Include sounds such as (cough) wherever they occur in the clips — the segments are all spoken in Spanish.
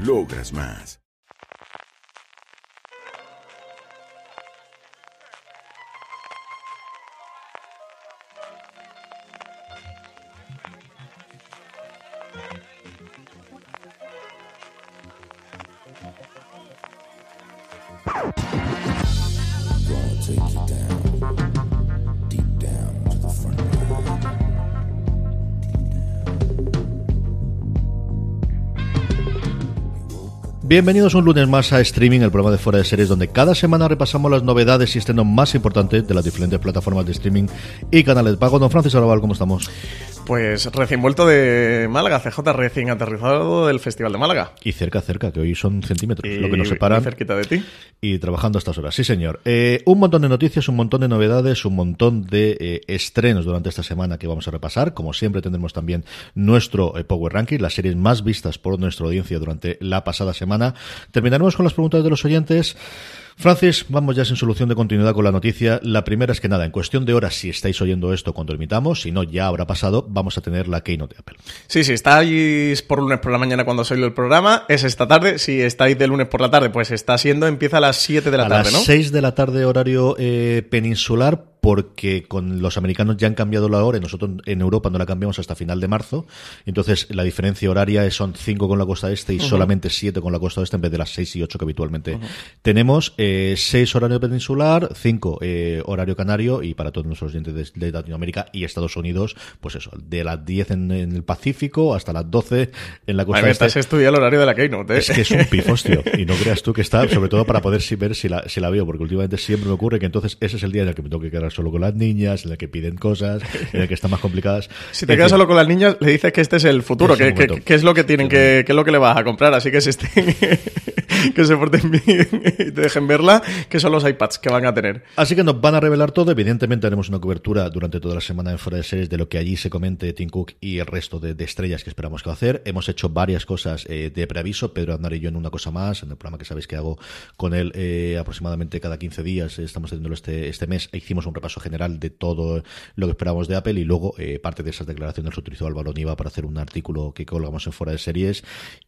logras más. Bienvenidos un lunes más a Streaming, el programa de fuera de series, donde cada semana repasamos las novedades y estrenos más importantes de las diferentes plataformas de streaming y canales de pago. Don Francis Arrabal, ¿cómo estamos? Pues recién vuelto de Málaga, CJ, recién aterrizado del Festival de Málaga. Y cerca, cerca, que hoy son centímetros, lo que nos separa. cerquita de ti. Y trabajando a estas horas, sí señor. Eh, un montón de noticias, un montón de novedades, un montón de eh, estrenos durante esta semana que vamos a repasar. Como siempre tendremos también nuestro eh, Power Ranking, las series más vistas por nuestra audiencia durante la pasada semana. Terminaremos con las preguntas de los oyentes. Francis, vamos ya sin solución de continuidad con la noticia. La primera es que nada, en cuestión de horas, si estáis oyendo esto cuando emitamos, si no, ya habrá pasado, vamos a tener la Keynote de Apple. Sí, si estáis por lunes por la mañana cuando salió el programa, es esta tarde. Si estáis de lunes por la tarde, pues está siendo, empieza a las 7 de la tarde, ¿no? A las 6 de la tarde, horario eh, peninsular, porque con los americanos ya han cambiado la hora y nosotros en Europa no la cambiamos hasta final de marzo. Entonces la diferencia horaria son 5 con la costa este y solamente 7 con la costa oeste en vez de las 6 y 8 que habitualmente tenemos. 6 eh, horario peninsular, 5 eh, horario canario y para todos nuestros oyentes de, Latinoamérica y Estados Unidos, pues eso, de las 10 en, el Pacífico hasta las 12 en la costa este. Estás estudiando el horario de la Keynote, ¿eh? Es que es un pifostio (laughs) y no creas tú que está, sobre todo para poder ver si la, si la veo, porque últimamente siempre me ocurre que entonces ese es el día en el que me tengo que quedar solo con las niñas, en el que piden cosas, en el que están más complicadas. (laughs) Si te quedas solo con las niñas, le dices que este es el futuro, que, es lo que tienen, que, es lo que le vas a comprar. Así que se estén, (laughs) que se porten bien y te dejen verla, que son los iPads que van a tener. Así que nos van a revelar todo. Evidentemente haremos una cobertura durante toda la semana en Fuera de Series de lo que allí se comente Tim Cook y el resto de, estrellas que esperamos que hacer. Hemos hecho varias cosas eh, de preaviso, Pedro Andar y yo en una cosa más, en el programa que sabéis que hago con él eh, aproximadamente cada 15 días. Estamos haciéndolo este, este mes. Hicimos un repaso general de todo lo que esperábamos de Apple y luego eh, parte de esas declaraciones utilizó Álvaro Niva para hacer un artículo que colgamos en fuera de series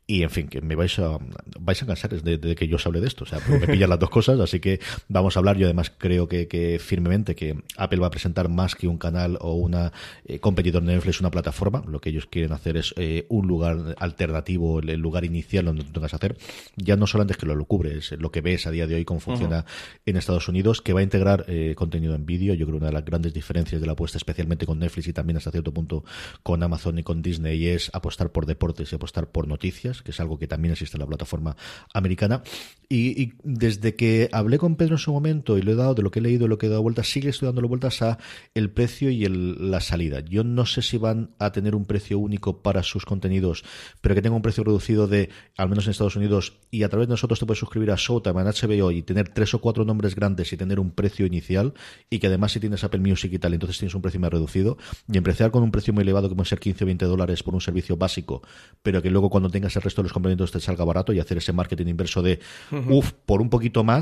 y en fin, que me vais a vais a cansar de, que yo os hable de esto, o sea, me pillan las dos cosas, así que vamos a hablar, yo además creo que, firmemente que Apple va a presentar más que un canal o una eh, competidor de Netflix, una plataforma, lo que ellos quieren hacer es eh, un lugar alternativo, el, lugar inicial donde tú tengas que hacer, ya no solamente es que lo, lo cubres, lo que ves a día de hoy cómo funciona en Estados Unidos, que va a integrar contenido en vídeo, yo creo una las grandes diferencias de la apuesta, especialmente con Netflix y también hasta cierto punto con Amazon y con Disney, es apostar por deportes y apostar por noticias, que es algo que también existe en la plataforma americana. Y, desde que hablé con Pedro en su momento y le he dado de lo que he leído y lo que he dado vueltas, sigue estoy dándole vueltas a el precio y el, la salida. Yo no sé si van a tener un precio único para sus contenidos, pero que tenga un precio reducido de, al menos en Estados Unidos, y a través de nosotros te puedes suscribir a Showtime, a HBO y tener tres o cuatro nombres grandes y tener un precio inicial, y que además si tienes Apple Music y tal, entonces tienes un precio más reducido, y empezar con un precio muy elevado que puede ser 15 o 20 dólares por un servicio básico, pero que luego cuando tengas el resto de los complementos te salga barato y hacer ese marketing inverso de, uff, por un poquito más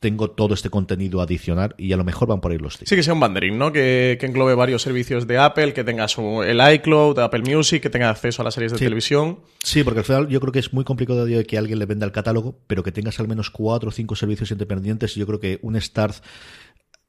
tengo todo este contenido adicional y a lo mejor van por ahí los tiros. Sí, que sea un banderín, ¿no? Que, englobe varios servicios de Apple, que tenga su, el iCloud, Apple Music, que tenga acceso a las series de televisión. Sí, porque al final yo creo que es muy complicado de que alguien le venda el catálogo, pero que tengas al menos cuatro o cinco servicios independientes. Yo creo que un Start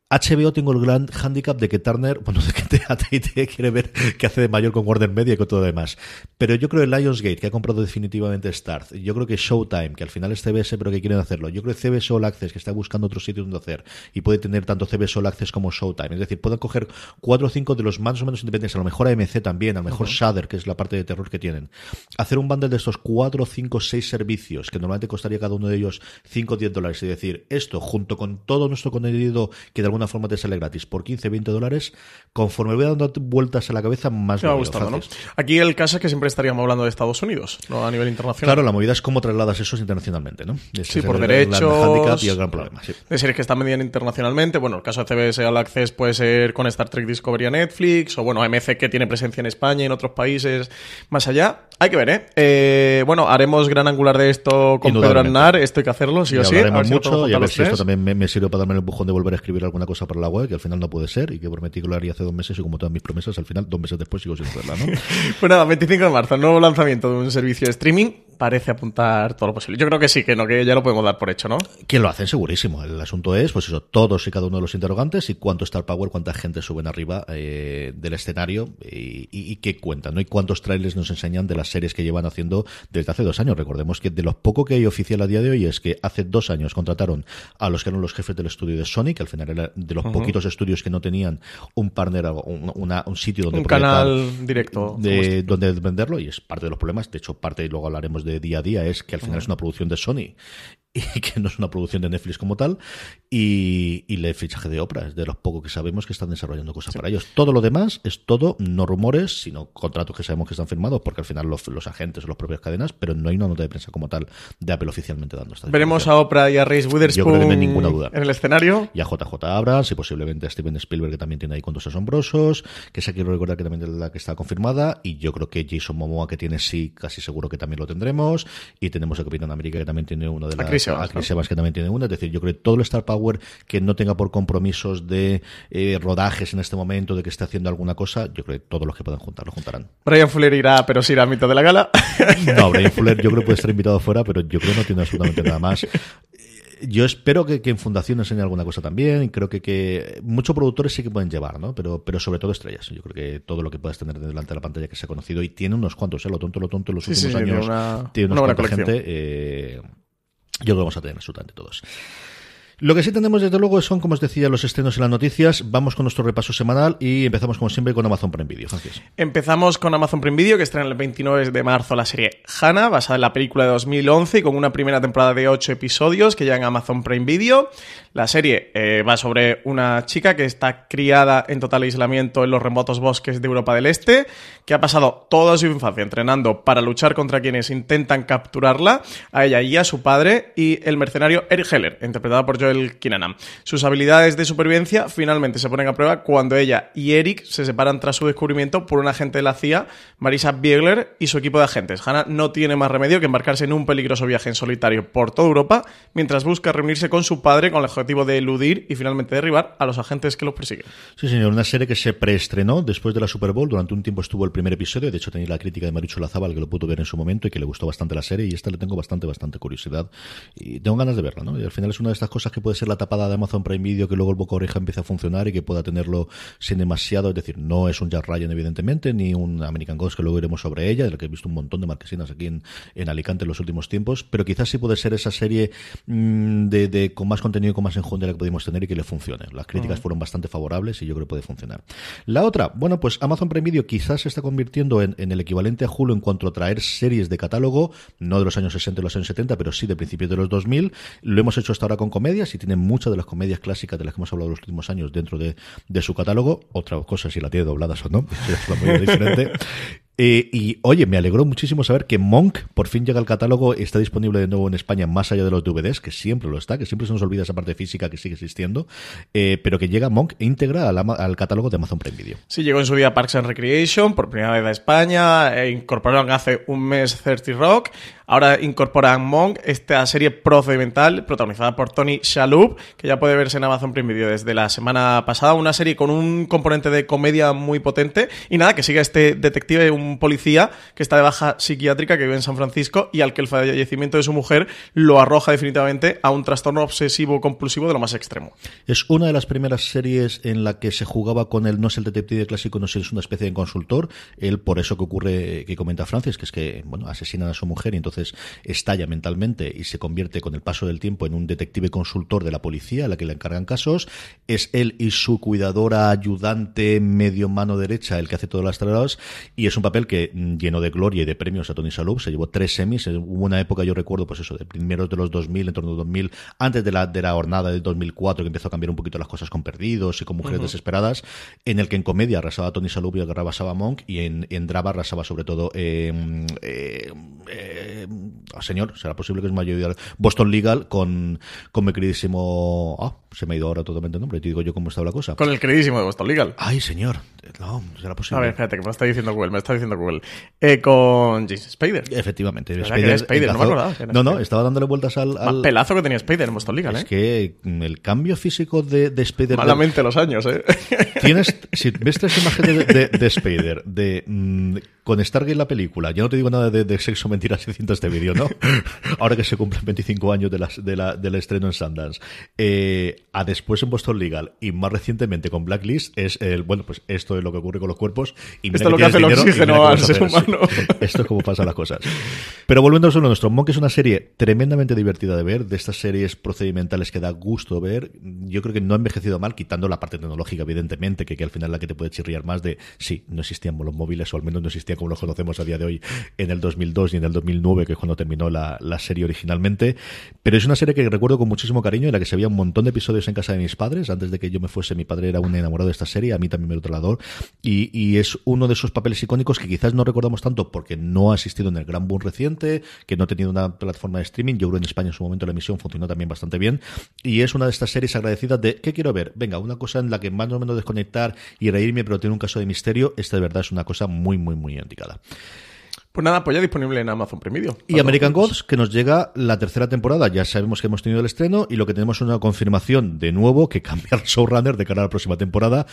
HBO tengo el gran handicap de que Turner, (laughs) bueno, de que AT&T quiere ver qué hace de mayor con Warner Media y con todo lo demás. Pero yo creo que Lionsgate, que ha comprado definitivamente Starz, yo creo que Showtime, que al final es CBS, pero que quieren hacerlo. Yo creo que CBS All Access, que está buscando otro sitio donde hacer, y puede tener tanto CBS All Access como Showtime. Es decir, pueden coger cuatro o cinco de los más o menos independientes, a lo mejor AMC también, a lo mejor Shudder, que es la parte de terror que tienen. Hacer un bundle de estos cuatro, cinco, seis servicios, que normalmente costaría cada uno de ellos 5 o 10 dólares, y decir, esto junto con todo nuestro contenido que de alguna forma te sale gratis por 15, 20 dólares, conforme voy dando vueltas a la cabeza, más me ha gustado, ¿no? Aquí el caso es que siempre estaríamos hablando de Estados Unidos, no a nivel internacional. Claro, la movida es cómo trasladas eso internacionalmente, ¿no? sí, por derechos. y el gran problema. Sí. Es decir, que están vendiendo internacionalmente. Bueno, el caso de CBS All Access puede ser con Star Trek Discovery a Netflix, o bueno, AMC que tiene presencia en España y en otros países más allá. Hay que ver, ¿eh? eh bueno, haremos gran angular de esto con Pedro Aznar, esto hay que hacerlo, sí o sí. Haremos mucho y a ver si esto también me, me, sirve para darme el empujón de volver a escribir alguna cosa para la web, que al final no puede ser, y que prometí que lo haría hace dos meses, y como todas mis promesas, al final, dos meses después sigo sin hacerla, ¿no? (laughs) pues nada, 25 de marzo, nuevo lanzamiento de un servicio de streaming parece apuntar todo lo posible. Yo creo que sí, que no, que ya lo podemos dar por hecho, ¿no? Que lo hacen segurísimo. El asunto es, pues eso, todos y cada uno de los interrogantes y cuánto Star Power, cuánta gente suben arriba eh, del escenario y, qué cuentan, ¿no? Y cuántos trailers nos enseñan de las series que llevan haciendo desde hace dos años. Recordemos que de lo poco que hay oficial a día de hoy es que hace dos años contrataron a los que eran los jefes del estudio de Sony, que al final era de los poquitos estudios que no tenían un partner, un, un sitio donde un canal directo de, donde y es parte de los problemas. De hecho, parte y luego hablaremos de de día a día es que al final es una producción de Sony (laughs) y que no es una producción de Netflix como tal, y, y el fichaje de Oprah, es de los pocos que sabemos que están desarrollando cosas para ellos. Todo lo demás es todo, no rumores, sino contratos que sabemos que están firmados, porque al final los, los agentes son las propias cadenas, pero no hay una nota de prensa como tal de Apple oficialmente dando esta Veremos a Oprah y a Reese Witherspoon no ninguna duda. en el escenario. Y a JJ Abrams, y posiblemente a Steven Spielberg, que también tiene ahí cuentos asombrosos, que esa quiero recordar que también es la que está confirmada, y yo creo que Jason Momoa, que tiene sí, casi seguro que también lo tendremos, y tenemos a Capitán América, que también tiene una de las... A Chris Evans, que también tiene una. Es decir, yo creo que todo el Star Power que no tenga por compromisos de eh, rodajes en este momento, de que esté haciendo alguna cosa, yo creo que todos los que puedan juntar lo juntarán. Brian Fuller irá, pero sí irá a mitad de la gala. (laughs) No, Brian Fuller yo creo que puede estar invitado fuera, pero yo creo que no tiene absolutamente nada más yo espero que, en Fundación enseñe alguna cosa también. Creo que, que muchos productores sí que pueden llevar, ¿no? Pero, pero sobre todo estrellas. Yo creo que todo lo que puedas tener delante de la pantalla que se ha conocido y tiene unos cuantos, ¿eh? Lo tonto, lo tonto en los últimos años. Tiene, una, una gente. Eh, yo creo que vamos a tener absolutamente todos. Lo que sí tenemos desde luego son, como os decía, los estrenos y las noticias. Vamos con nuestro repaso semanal y empezamos como siempre con Amazon Prime Video. Empezamos con Amazon Prime Video, que estrena el 29 de marzo la serie Hannah, basada en la película de 2011 y con una primera temporada de 8 episodios que ya en Amazon Prime Video. La serie eh, va sobre una chica que está criada en total aislamiento en los remotos bosques de Europa del Este, que ha pasado toda su infancia entrenando para luchar contra quienes intentan capturarla, a ella y a su padre, y el mercenario Eric Heller, interpretado por Joel Kinnaman. Sus habilidades de supervivencia finalmente se ponen a prueba cuando ella y Eric se separan tras su descubrimiento por un agente de la CIA, Marisa Biegler, y su equipo de agentes. Hannah no tiene más remedio que embarcarse en un peligroso viaje en solitario por toda Europa, mientras busca reunirse con su padre con la objetivo de eludir y finalmente derribar a los agentes que los persiguen. Sí, señor, una serie que se preestrenó después de la Super Bowl. Durante un tiempo estuvo el primer episodio. De hecho, tenéis la crítica de Marichu Lazábal, que lo pudo ver en su momento y que le gustó bastante la serie. Y esta le tengo bastante, bastante curiosidad. Y tengo ganas de verla, ¿no? Y al final es una de estas cosas que puede ser la tapada de Amazon Prime Video, que luego el boca oreja empieza a funcionar y que pueda tenerlo sin demasiado. Es decir, no es un Jack Ryan, evidentemente, ni un American Ghost, que luego iremos sobre ella, de la que he visto un montón de marquesinas aquí en, en Alicante en los últimos tiempos. Pero quizás sí puede ser esa serie mmm, de, de, con más contenido y con más enjundia que pudimos tener y que le funcione. Las críticas fueron bastante favorables y yo creo que puede funcionar. La otra, bueno, pues Amazon Prime Video quizás se está convirtiendo en, el equivalente a Hulu en cuanto a traer series de catálogo, no de los años 60 y los años 70, pero sí de principios de los 2000. Lo hemos hecho hasta ahora con comedias y tiene muchas de las comedias clásicas de las que hemos hablado los últimos años dentro de, su catálogo. Otra cosa si la tiene dobladas o no, (laughs) es muy diferente. Eh, y oye, me alegró muchísimo saber que Monk por fin llega al catálogo, está disponible de nuevo en España más allá de los DVDs, que siempre lo está, que siempre se nos olvida esa parte física que sigue existiendo, eh, pero que llega Monk e íntegra al, catálogo de Amazon Prime Video. Sí, llegó en su día Parks and Recreation, por primera vez a España, e incorporaron hace un mes 30 Rock, ahora incorporan Monk, esta serie procedimental protagonizada por Tony Shalhoub, que ya puede verse en Amazon Prime Video desde la semana pasada, una serie con un componente de comedia muy potente, y nada, que sigue este detective, un un policía que está de baja psiquiátrica que vive en San Francisco y al que el fallecimiento de su mujer lo arroja definitivamente a un trastorno obsesivo compulsivo de lo más extremo. Es una de las primeras series en la que se jugaba con el no es el detective clásico, no es una especie de consultor. Él, por eso que ocurre, que comenta Francis, que es que, bueno, asesinan a su mujer y entonces estalla mentalmente y se convierte con el paso del tiempo en un detective consultor de la policía a la que le encargan casos. Es él y su cuidadora, ayudante, medio mano derecha el que hace todas las tareas y es un papel que mm, lleno de gloria y de premios a Tony Shalhoub. Se llevó tres semis. Hubo una época, yo recuerdo, pues eso, de primeros de los 2000, en torno a 2000, antes de la, de la jornada del 2004, que empezó a cambiar un poquito las cosas con Perdidos y con Mujeres Desesperadas, en el que en comedia arrasaba Tony Shalhoub y arrasaba Monk y en, en drama arrasaba sobre todo eh, eh, eh, señor, será posible que es mayor Boston Legal con, con mi queridísimo ah, se me ha ido ahora totalmente el nombre, te digo yo cómo estaba la cosa. Con el queridísimo de Boston Legal. Ay, señor. No, será posible. A ver, espérate, que me está diciendo Google, me está diciendo Google. Eh, con James Spider. Efectivamente. Spider, Spider no me acordaba. No, no, estaba dándole vueltas al, al... pelazo que tenía Spider en Boston Legal, ¿eh? Es que el cambio físico de, de Spider... Malamente los años, ¿eh? (laughs) Tienes, si ves tres imágenes de, de, Spider, de... Mm, con Stargate la película, ya no te digo nada de, sexo, mentiras y cintas de vídeo, ¿no? (laughs) Ahora que se cumplen 25 años de, las, de la, del estreno en Sundance. Eh, a después en Boston Legal y más recientemente con Blacklist es el, bueno, pues esto es lo que ocurre con los cuerpos. Y esto es lo que hace el oxígeno al ser humano. (laughs) esto es como pasan las cosas. Pero volviendo a lo nuestro, Monk es una serie tremendamente divertida de ver, de estas series procedimentales que da gusto ver. Yo creo que no ha envejecido mal, quitando la parte tecnológica, evidentemente, que, que al final la que te puede chirriar más de, sí, no existían los móviles, o al menos no existían como los conocemos a día de hoy en el 2002 y en el 2009, que es cuando terminó la, la serie originalmente. Pero es una serie que recuerdo con muchísimo cariño, en la que se veía un montón de episodios en casa de mis padres. Antes de que yo me fuese, mi padre era un enamorado de esta serie, a mí también me lo trasladó. Y, y es uno de esos papeles icónicos que quizás no recordamos tanto porque no ha asistido en el gran boom reciente, que no ha tenido una plataforma de streaming. Yo creo en España en su momento la emisión funcionó también bastante bien. Y es una de estas series agradecidas de, ¿qué quiero ver? Venga, una cosa en la que más o menos desconectar y reírme, pero tiene un caso de misterio. Esta de verdad es una cosa muy, muy, muy indicada. Pues nada, pues ya disponible en Amazon Prime Video. Y American Gods, que nos llega la tercera temporada. Ya sabemos que hemos tenido el estreno y lo que tenemos es una confirmación de nuevo que (laughs) cambia el showrunner de cara a la próxima temporada.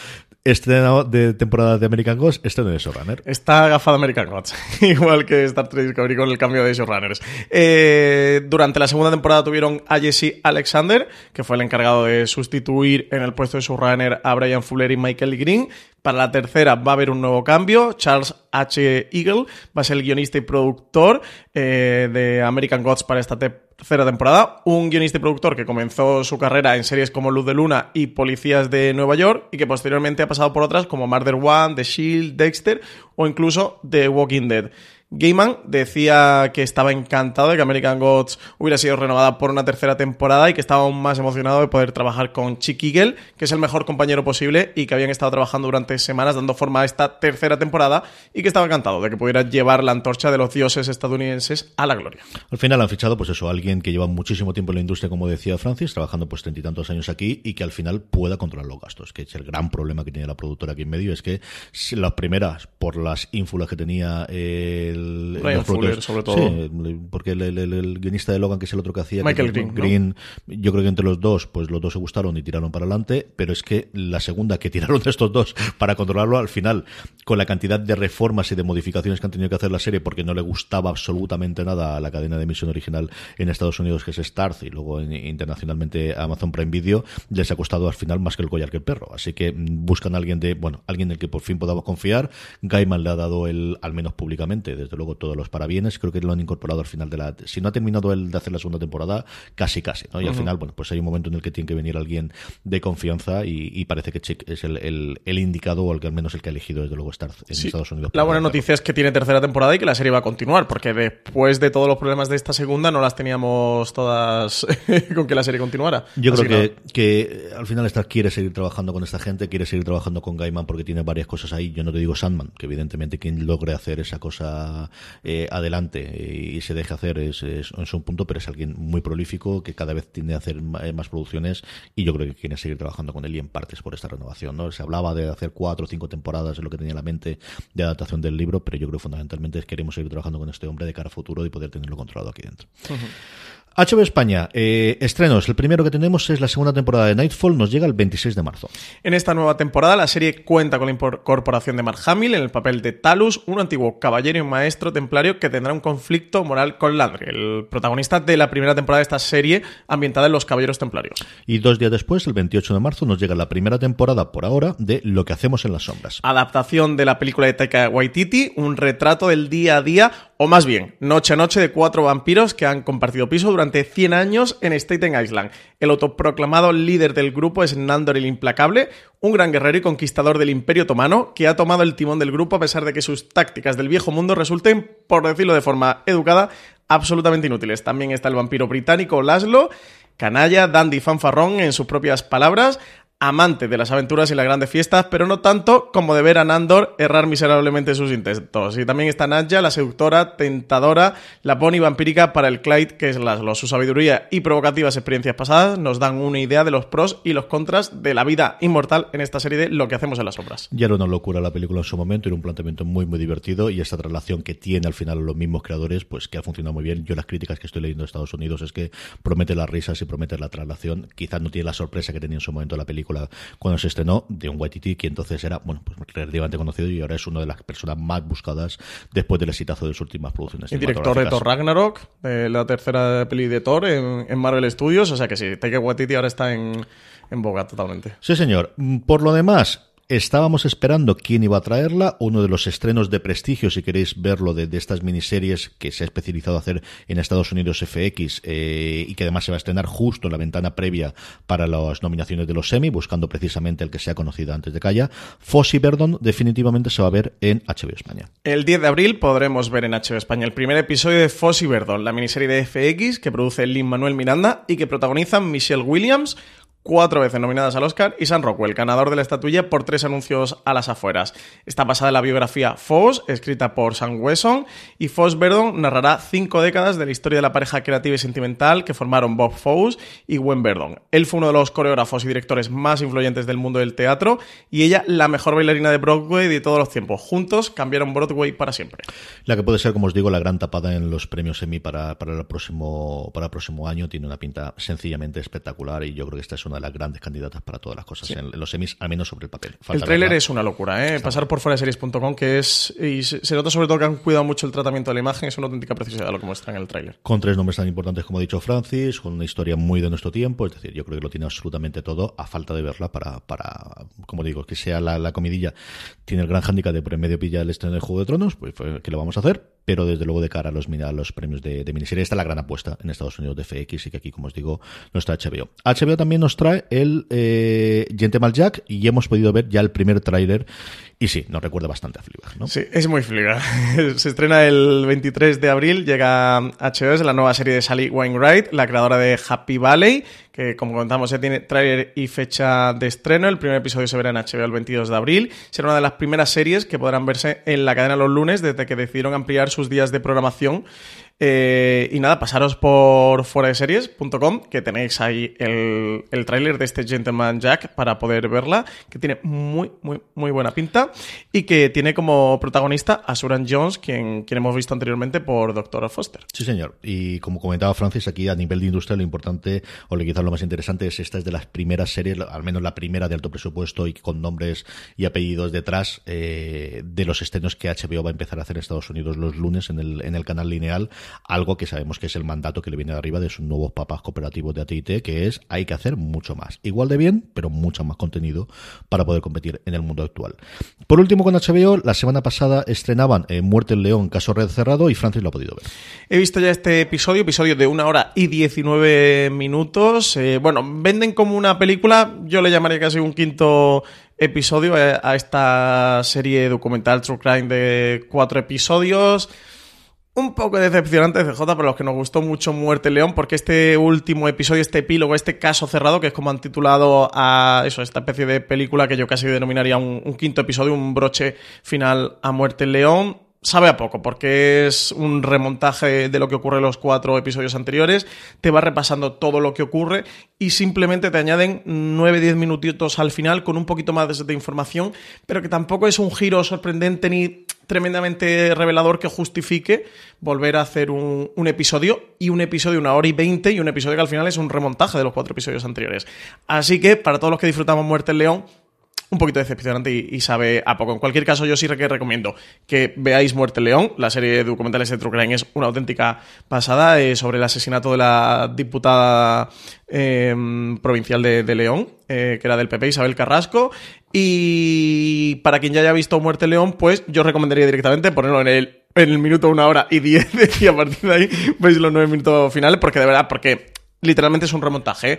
Estreno de temporada de American Gods, estreno de showrunner. Está agafado American Gods, (laughs) igual que Star Trek Discovery con el cambio de showrunners. Eh, durante la segunda temporada tuvieron a Jesse Alexander, que fue el encargado de sustituir en el puesto de showrunner a Brian Fuller y Michael Green. Para la tercera va a haber un nuevo cambio. Charles H. Eagle va a ser el guionista y productor eh, de American Gods para esta tercera temporada. Un guionista y productor que comenzó su carrera en series como Luz de Luna y Policías de Nueva York y que posteriormente ha pasado por otras como Murder One, The Shield, Dexter o incluso The Walking Dead. Gaiman decía que estaba encantado de que American Gods hubiera sido renovada por una tercera temporada y que estaba aún más emocionado de poder trabajar con Chick Eagle, que es el mejor compañero posible y que habían estado trabajando durante semanas dando forma a esta tercera temporada y que estaba encantado de que pudiera llevar la antorcha de los dioses estadounidenses a la gloria. Al final han fichado, pues eso, alguien que lleva muchísimo tiempo en la industria, como decía Francis, trabajando pues treinta y tantos años aquí y que al final pueda controlar los gastos, que es el gran problema que tiene la productora aquí en medio, es que las primeras, por las ínfulas que tenía el el, sobre todo. Sí, porque el, guionista de Logan, que es el otro que hacía, Michael Green, yo creo que entre los dos, pues los dos se gustaron y tiraron para adelante, pero es que la segunda que tiraron de estos dos para controlarlo al final, con la cantidad de reformas y de modificaciones que han tenido que hacer la serie, porque no le gustaba absolutamente nada a la cadena de emisión original en Estados Unidos, que es Starz, y luego internacionalmente Amazon Prime Video, les ha costado al final más que el collar que el perro. Así que buscan a alguien de, bueno, alguien en el que por fin podamos confiar. Gaiman le ha dado el, al menos públicamente, desde luego todos los parabienes, creo que lo han incorporado al final de la... Si no ha terminado el de hacer la segunda temporada, casi casi, ¿no? Y al final, bueno, pues hay un momento en el que tiene que venir alguien de confianza y, parece que Chick es el, el, indicado o el que al menos el que ha elegido desde luego estar en Estados Unidos. La buena noticia es que tiene tercera temporada y que la serie va a continuar, porque después de todos los problemas de esta segunda no las teníamos todas (laughs) con que la serie continuara. Yo creo que, que al final Star quiere seguir trabajando con esta gente, quiere seguir trabajando con Gaiman porque tiene varias cosas ahí. Yo no te digo Sandman, que evidentemente quien logre hacer esa cosa eh, adelante y se deje hacer es, es, un punto, pero es alguien muy prolífico que cada vez tiende a hacer eh, más producciones y yo creo que quiere seguir trabajando con él y en partes por esta renovación. ¿no? Se hablaba de hacer cuatro o cinco temporadas, es lo que tenía en la mente de adaptación del libro, pero yo creo fundamentalmente queremos seguir trabajando con este hombre de cara a futuro y poder tenerlo controlado aquí dentro. HBO España, eh, estrenos. El primero que tenemos es la segunda temporada de Nightfall, nos llega el 26 de marzo. En esta nueva temporada, la serie cuenta con la incorporación de Mark Hamill en el papel de Talus, un antiguo caballero y maestro templario que tendrá un conflicto moral con Landry, el protagonista de la primera temporada de esta serie ambientada en los caballeros templarios. Y dos días después, el 28 de marzo, nos llega la primera temporada por ahora de Lo que hacemos en las sombras. Adaptación de la película de Taika Waititi, un retrato del día a día o más bien, noche a noche de cuatro vampiros que han compartido piso durante 100 años en Staten Island. El autoproclamado líder del grupo es Nandor el Implacable, un gran guerrero y conquistador del Imperio Otomano que ha tomado el timón del grupo a pesar de que sus tácticas del viejo mundo resulten, por decirlo de forma educada, absolutamente inútiles. También está el vampiro británico Laszlo, canalla, dandy fanfarrón en sus propias palabras, amante de las aventuras y las grandes fiestas, pero no tanto como de ver a Nandor errar miserablemente sus intentos. Y también está Nadja, la seductora, tentadora, la pony vampírica para el Clyde, que es Laszlo. Su sabiduría y provocativas experiencias pasadas nos dan una idea de los pros y los contras de la vida inmortal en esta serie de Lo que hacemos en las obras. Ya era una locura la película en su momento, era un planteamiento muy, muy divertido y esta relación que tiene al final los mismos creadores, pues que ha funcionado muy bien. Yo las críticas que estoy leyendo de Estados Unidos es que promete las risas y promete la traslación. Quizás no tiene la sorpresa que tenía en su momento la película cuando se estrenó de un Waititi que entonces era bueno pues relativamente conocido y ahora es una de las personas más buscadas después del exitazo de sus últimas producciones. El director de Thor Ragnarok, de la tercera peli de Thor en, Marvel Studios, o sea que sí, Taika Waititi ahora está en, en boga totalmente. Sí, señor. Por lo demás, Estábamos esperando quién iba a traerla, uno de los estrenos de prestigio, si queréis verlo, de, estas miniseries que se ha especializado a hacer en Estados Unidos FX eh, y que además se va a estrenar justo en la ventana previa para las nominaciones de los semi, buscando precisamente el que sea conocido antes de Calla. Fossi Verdon definitivamente se va a ver en HBO España. El 10 de abril podremos ver en HBO España el primer episodio de Fossi Verdon, la miniserie de FX que produce Lin Manuel Miranda y que protagonizan Michelle Williams, cuatro veces nominadas al Oscar, y Sam Rockwell, ganador de la estatuilla por tres anuncios a las afueras. Está basada en la biografía Foss, escrita por Sam Wesson, y Foss Verdon narrará cinco décadas de la historia de la pareja creativa y sentimental que formaron Bob Foss y Gwen Verdon. Él fue uno de los coreógrafos y directores más influyentes del mundo del teatro, y ella la mejor bailarina de Broadway de todos los tiempos. Juntos cambiaron Broadway para siempre. La que puede ser, como os digo, la gran tapada en los premios Emmy para, para, el, próximo, para el próximo año. Tiene una pinta sencillamente espectacular, y yo creo que esta es una de las grandes candidatas para todas las cosas en, los semis, al menos sobre el papel. el tráiler es una locura, ¿eh? Pasar por fuera series.com, que es. Y se nota sobre todo que han cuidado mucho el tratamiento de la imagen, es una auténtica preciosidad lo que muestran en el tráiler. Con tres nombres tan importantes como ha dicho Francis, con una historia muy de nuestro tiempo, es decir, yo creo que lo tiene absolutamente todo, a falta de verla para, para como digo, que sea la, comidilla. Tiene el gran hándicap de por en medio pillar el estreno del Juego de Tronos, pues, ¿qué lo vamos a hacer? pero desde luego de cara a los, a los premios de, de, miniserie. Esta es la gran apuesta en Estados Unidos de FX y que aquí, como os digo, no está HBO. HBO también nos trae el eh, Gentleman Jack y hemos podido ver ya el primer tráiler y sí, nos recuerda bastante a Fleabag, ¿no? Sí, es muy Fleabag. (laughs) Se estrena el 23 de abril, llega HBO, es la nueva serie de Sally Wainwright, la creadora de Happy Valley, que como contamos ya tiene tráiler y fecha de estreno. El primer episodio se verá en HBO el 22 de abril. Será una de las primeras series que podrán verse en la cadena los lunes desde que decidieron ampliar sus días de programación eh, y nada, pasaros por series.com que tenéis ahí el, el tráiler de este Gentleman Jack para poder verla, que tiene muy, muy, muy buena pinta y que tiene como protagonista a Suran Jones, quien, quien hemos visto anteriormente por Doctor Foster. Sí, señor. Y como comentaba Francis, aquí a nivel de industria lo importante, o quizás lo más interesante, es esta es de las primeras series, al menos la primera de alto presupuesto y con nombres y apellidos detrás eh, de los estrenos que HBO va a empezar a hacer en Estados Unidos los lunes en el, en el canal lineal algo que sabemos que es el mandato que le viene de arriba de sus nuevos papas cooperativos de AT&T, que es hay que hacer mucho más. Igual de bien, pero mucho más contenido para poder competir en el mundo actual. Por último, con HBO, la semana pasada estrenaban eh, Muerte en León, caso red cerrado, y Francis lo ha podido ver. He visto ya este episodio, episodio de una hora y 19 minutos. Eh, bueno, venden como una película, yo le llamaría casi un quinto episodio a esta serie documental True Crime de cuatro episodios un poco decepcionante CJ para los que nos gustó mucho Muerte León, porque este último episodio, este epílogo, este caso cerrado, que es como han titulado a eso, esta especie de película que yo casi denominaría un, un quinto episodio, un broche final a Muerte León, sabe a poco, porque es un remontaje de lo que ocurre en los cuatro episodios anteriores, te va repasando todo lo que ocurre y simplemente te añaden 9-10 minutitos al final con un poquito más de información, pero que tampoco es un giro sorprendente ni tremendamente revelador que justifique volver a hacer un, episodio y un episodio una hora y veinte y un episodio que al final es un remontaje de los cuatro episodios anteriores. Así que para todos los que disfrutamos Muerte el León, un poquito decepcionante y, sabe a poco. En cualquier caso, yo sí que recomiendo que veáis Muerte León. La serie de documentales de True es una auténtica pasada eh, sobre el asesinato de la diputada em, provincial de, León, eh, que era del PP, Isabel Carrasco. Y para quien ya haya visto Muerte León, pues yo recomendaría directamente ponerlo en el, en el minuto una hora y diez (laughs) y a partir de ahí veis los nueve minutos finales, porque de verdad, porque literalmente es un remontaje.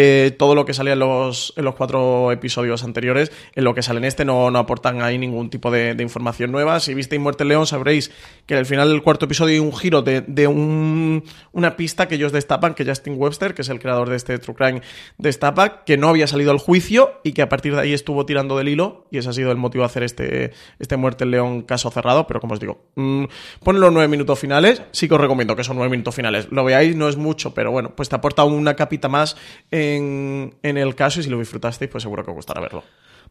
Eh, todo lo que salía en los, en los cuatro episodios anteriores, en lo que sale en este, no, no aportan ahí ningún tipo de, información nueva. Si visteis Muerte León, sabréis que al final del cuarto episodio hay un giro de, de un, una pista que ellos destapan, que Justin Webster, que es el creador de este True Crime, destapa, que no había salido al juicio y que a partir de ahí estuvo tirando del hilo, y ese ha sido el motivo de hacer este, este Muerte León caso cerrado. Pero como os digo, mmm, ponen los nueve minutos finales, sí que os recomiendo que son nueve minutos finales. Lo veáis, no es mucho, pero bueno, pues te aporta una capita más en, el caso y si lo disfrutasteis, pues seguro que os gustará verlo.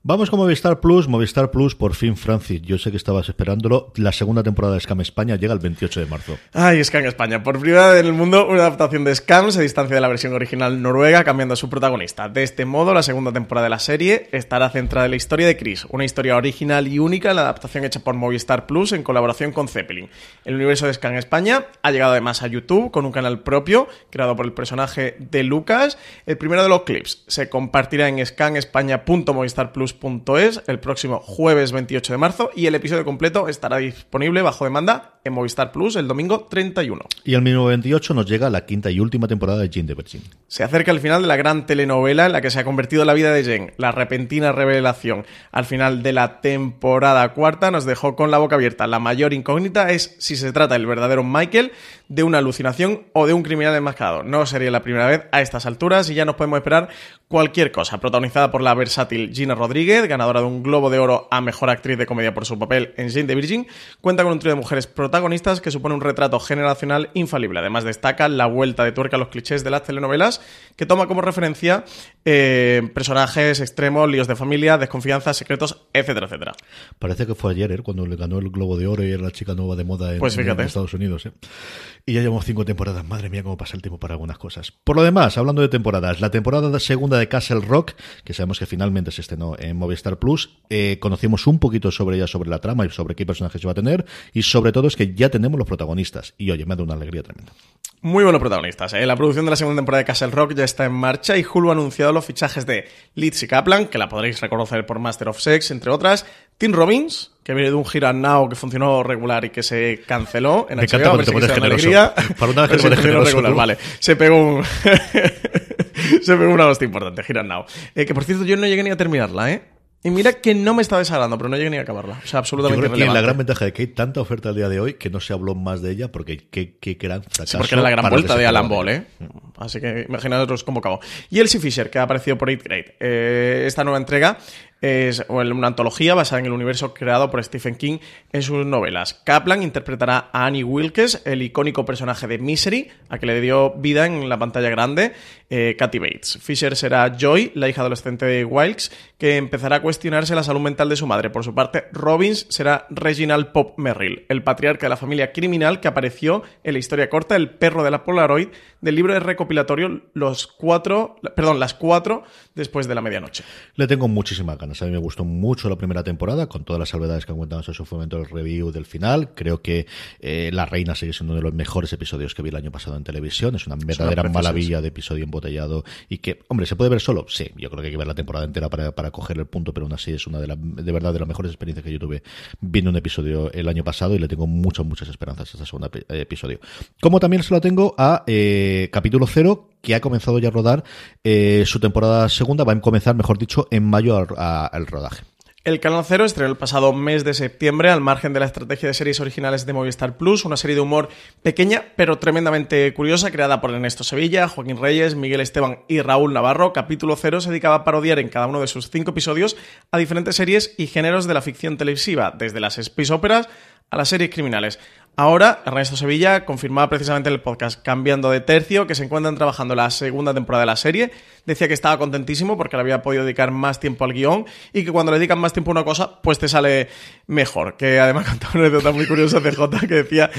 Vamos con Movistar Plus. Movistar Plus, por fin, Francis. Yo sé que estabas esperándolo. La segunda temporada de Scam España llega el 28 de marzo. Ay, Scam España. Por primera vez en el mundo, una adaptación de Scam se distancia de la versión original noruega, cambiando a su protagonista. De este modo, la segunda temporada de la serie estará centrada en la historia de Chris, una historia original y única en la adaptación hecha por Movistar Plus en colaboración con Zeppelin. El universo de Scam España ha llegado además a YouTube con un canal propio, creado por el personaje de Lucas. El primero de los clips se compartirá en scanespaña.movistarplus el próximo jueves 28 de marzo y el episodio completo estará disponible bajo demanda en Movistar Plus el domingo 31. Y el mismo 28 nos llega la quinta y última temporada de Jane de Virgin. Se acerca el final de la gran telenovela en la que se ha convertido la vida de Jane. La repentina revelación al final de la temporada cuarta nos dejó con la boca abierta. La mayor incógnita es si se trata del verdadero Michael, de una alucinación o de un criminal enmascarado. No sería la primera vez a estas alturas y ya nos podemos esperar cualquier cosa. Protagonizada por la versátil Gina Rodríguez, ganadora de un Globo de Oro a Mejor Actriz de Comedia por su papel en Jane de Virgin, cuenta con un trío de mujeres protagonistas que supone un retrato generacional infalible. Además destaca la vuelta de tuerca a los clichés de las telenovelas, que toma como referencia eh, personajes extremos, líos de familia, desconfianza, secretos, etcétera, etcétera. Parece que fue ayer ¿eh? cuando le ganó el Globo de Oro y era la chica nueva de moda en, pues en Estados Unidos. ¿eh? Y ya llevamos cinco temporadas. Madre mía, cómo pasa el tiempo para algunas cosas. Por lo demás, hablando de temporadas, la temporada segunda de Castle Rock, que sabemos que finalmente se estrenó en Movistar Plus, eh, conocimos un poquito sobre ella, sobre la trama y sobre qué personajes va a tener, y sobre todo es que ya tenemos los protagonistas. Y oye, me da una alegría tremenda. Muy buenos protagonistas. ¿eh? La producción de la segunda temporada de Castle Rock ya está en marcha y Hulu ha anunciado los fichajes de Lizzie Kaplan, que la podréis reconocer por Master of Sex, entre otras, Tim Robbins, que viene de un Here Now que funcionó regular y que se canceló en Me encanta cuando te pones generoso. Para una vez que te pones (laughs) generoso. Regular, vale. Se pegó un... (laughs) se pegó una hostia importante, Here Now. Eh, que por cierto yo no llegué ni a terminarla, ¿eh? Y mira que no me estaba desagradando, pero no llegué ni a acabarla. O sea, absolutamente Yo creo que la gran ventaja de que hay tanta oferta al día de hoy que no se habló más de ella porque qué, qué gran fracaso. Sí, porque era la gran vuelta de Alan Ball, ¿eh? Así que imaginaos cómo acabó. Y Elsie Fisher, que ha aparecido por 8 Grade. Eh, esta nueva entrega es una antología basada en el universo creado por Stephen King en sus novelas. Kaplan interpretará a Annie Wilkes, el icónico personaje de Misery, a que le dio vida en la pantalla grande, eh, Kathy Bates. Fisher será Joy, la hija adolescente de Wilkes, que empezará a cuestionarse la salud mental de su madre. Por su parte, Robbins será Reginald Pop Merrill, el patriarca de la familia criminal que apareció en la historia corta El perro de la Polaroid del libro de recopilatorio Los cuatro, perdón, las cuatro después de la medianoche. Le tengo muchísima ganas ganas. A mí me gustó mucho la primera temporada, con todas las salvedades que han contado en su momento el review del final. Creo que eh, La Reina sigue siendo uno de los mejores episodios que vi el año pasado en televisión. Es una verdadera maravilla de episodio embotellado y que, hombre, ¿se puede ver solo? Sí, yo creo que hay que ver la temporada entera para, para coger el punto, pero aún así es una de, las de verdad de las mejores experiencias que yo tuve viendo un episodio el año pasado y le tengo muchas, muchas esperanzas a este segundo episodio. Como también se lo tengo a eh, capítulo cero que ha comenzado ya a rodar eh, su temporada segunda, va a comenzar, mejor dicho, en mayo al rodaje. El Canal Cero estrenó el pasado mes de septiembre, al margen de la estrategia de series originales de Movistar Plus, una serie de humor pequeña pero tremendamente curiosa, creada por Ernesto Sevilla, Joaquín Reyes, Miguel Esteban y Raúl Navarro. Capítulo Cero se dedicaba a parodiar en cada uno de sus cinco episodios a diferentes series y géneros de la ficción televisiva, desde las space óperas a las series criminales. Ahora, Ernesto Sevilla confirmaba precisamente en el podcast Cambiando de Tercio que se encuentran trabajando la segunda temporada de la serie. Decía que estaba contentísimo porque le había podido dedicar más tiempo al guion y que cuando le dedican más tiempo a una cosa, pues te sale mejor. Que además (laughs) contaba una anécdota muy curiosa de J que decía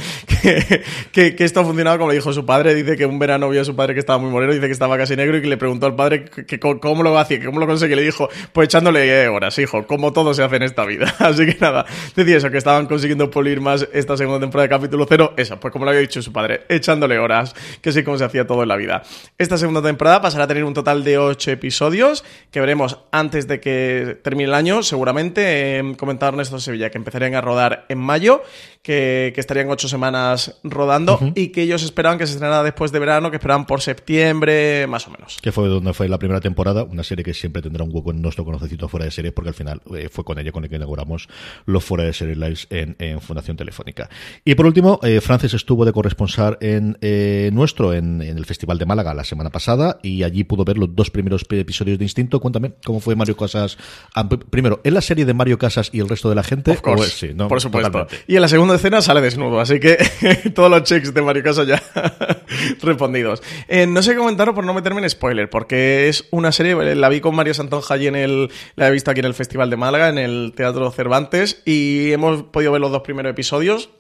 que, que, esto funcionaba como le dijo su padre. Dice que un verano vio a su padre que estaba muy moreno, dice que estaba casi negro y que le preguntó al padre que, cómo lo hacía, cómo lo conseguía. Le dijo, pues echándole horas, hijo, como todo se hace en esta vida. (laughs) Así que nada, decía eso, que estaban consiguiendo pulir más esta segunda temporada de capítulo cero, eso, pues como lo había dicho su padre, echándole horas, que sí como se hacía todo en la vida. Esta segunda temporada pasará a tener un total de 8 episodios, que veremos antes de que termine el año, seguramente, eh, comentado Ernesto Sevilla, que empezarían a rodar en mayo, que, estarían 8 semanas rodando, y que ellos esperaban que se estrenara después de verano, que esperaban por septiembre, más o menos. Que fue donde fue la primera temporada, una serie que siempre tendrá un hueco en nuestro conocimiento fuera de serie, porque al final eh, fue con ella con el que inauguramos los fuera de serie lives en, en Fundación Telefónica. Y por último, eh, Francis estuvo de corresponsal en eh, nuestro, en, el Festival de Málaga la semana pasada, y allí pudo ver los dos primeros episodios de Instinto. Cuéntame, ¿cómo fue Mario Casas? Ah, primero, ¿en la serie de Mario Casas y el resto de la gente? sí, ¿no? Por supuesto. Y en la segunda escena sale desnudo, así que (laughs) todos los checks de Mario Casas ya (laughs) respondidos. Eh, no sé comentaros por no meterme en spoiler, porque es una serie, la vi con Mario Santonja allí en el, la he visto aquí en el Festival de Málaga, en el Teatro Cervantes, y hemos podido ver los dos primeros episodios.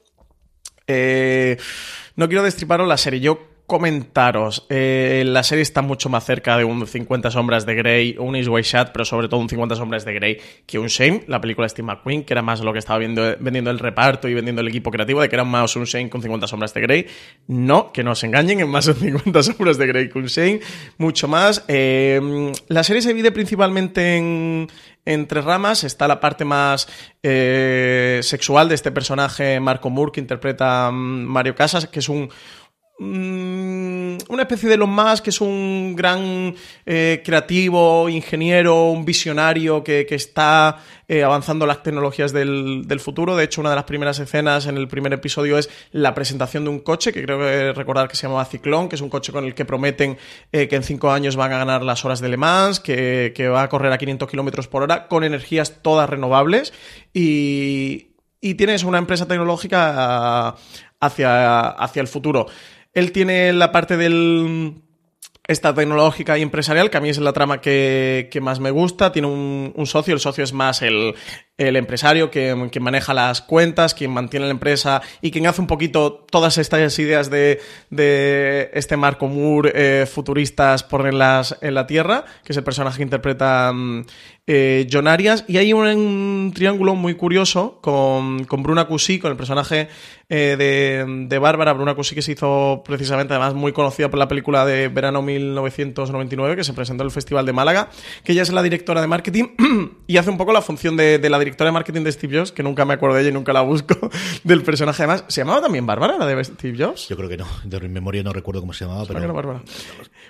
Eh, no quiero destriparos la serie. Yo comentaros. Eh, la serie está mucho más cerca de un 50 sombras de Grey, un Is Way Shot, pero sobre todo un 50 sombras de Grey que un Shame, la película de Steve McQueen, que era más lo que estaba viendo, vendiendo el reparto y vendiendo el equipo creativo, de que era más un Shame con 50 sombras de Grey. No, que no os engañen, es más un 50 sombras de Grey que un Shame, mucho más. Eh, la serie se divide principalmente en, entre ramas. Está la parte más eh, sexual de este personaje, Marco Moore, que interpreta mm, Mario Casas, que es un, una especie de Elon Musk, que es un gran eh, creativo, ingeniero, un visionario que, está eh, avanzando las tecnologías del, futuro. De hecho, una de las primeras escenas en el primer episodio es la presentación de un coche, que creo que recordar que se llamaba Ciclón, que es un coche con el que prometen eh, que en cinco años van a ganar las horas de Le Mans, que, va a correr a 500 kilómetros por hora, con energías todas renovables. Y, y tienes una empresa tecnológica hacia, hacia el futuro. Él tiene la parte del esta tecnológica y empresarial, que a mí es la trama que, más me gusta. Tiene un, socio, el socio es más el, empresario que, maneja las cuentas, quien mantiene la empresa y quien hace un poquito todas estas ideas de, este Marco Moore eh, futuristas ponerlas en la Tierra, que es el personaje que interpreta mm, eh, John Arias. Y hay un, triángulo muy curioso con, con Bruna Cusí, con el personaje eh, de, de Bárbara, Bruna Cusí, que se hizo precisamente, además muy conocida por la película de Verano 1999, que se presentó en el Festival de Málaga, que ella es la directora de marketing (clears throat) y hace un poco la función de, la directora de marketing de Steve Jobs, que nunca me acuerdo de ella y nunca la busco, (laughs) del personaje además. ¿Se llamaba también Bárbara, la de Steve Jobs? Yo creo que no, de memoria no recuerdo cómo se llamaba, pero... Bárbara.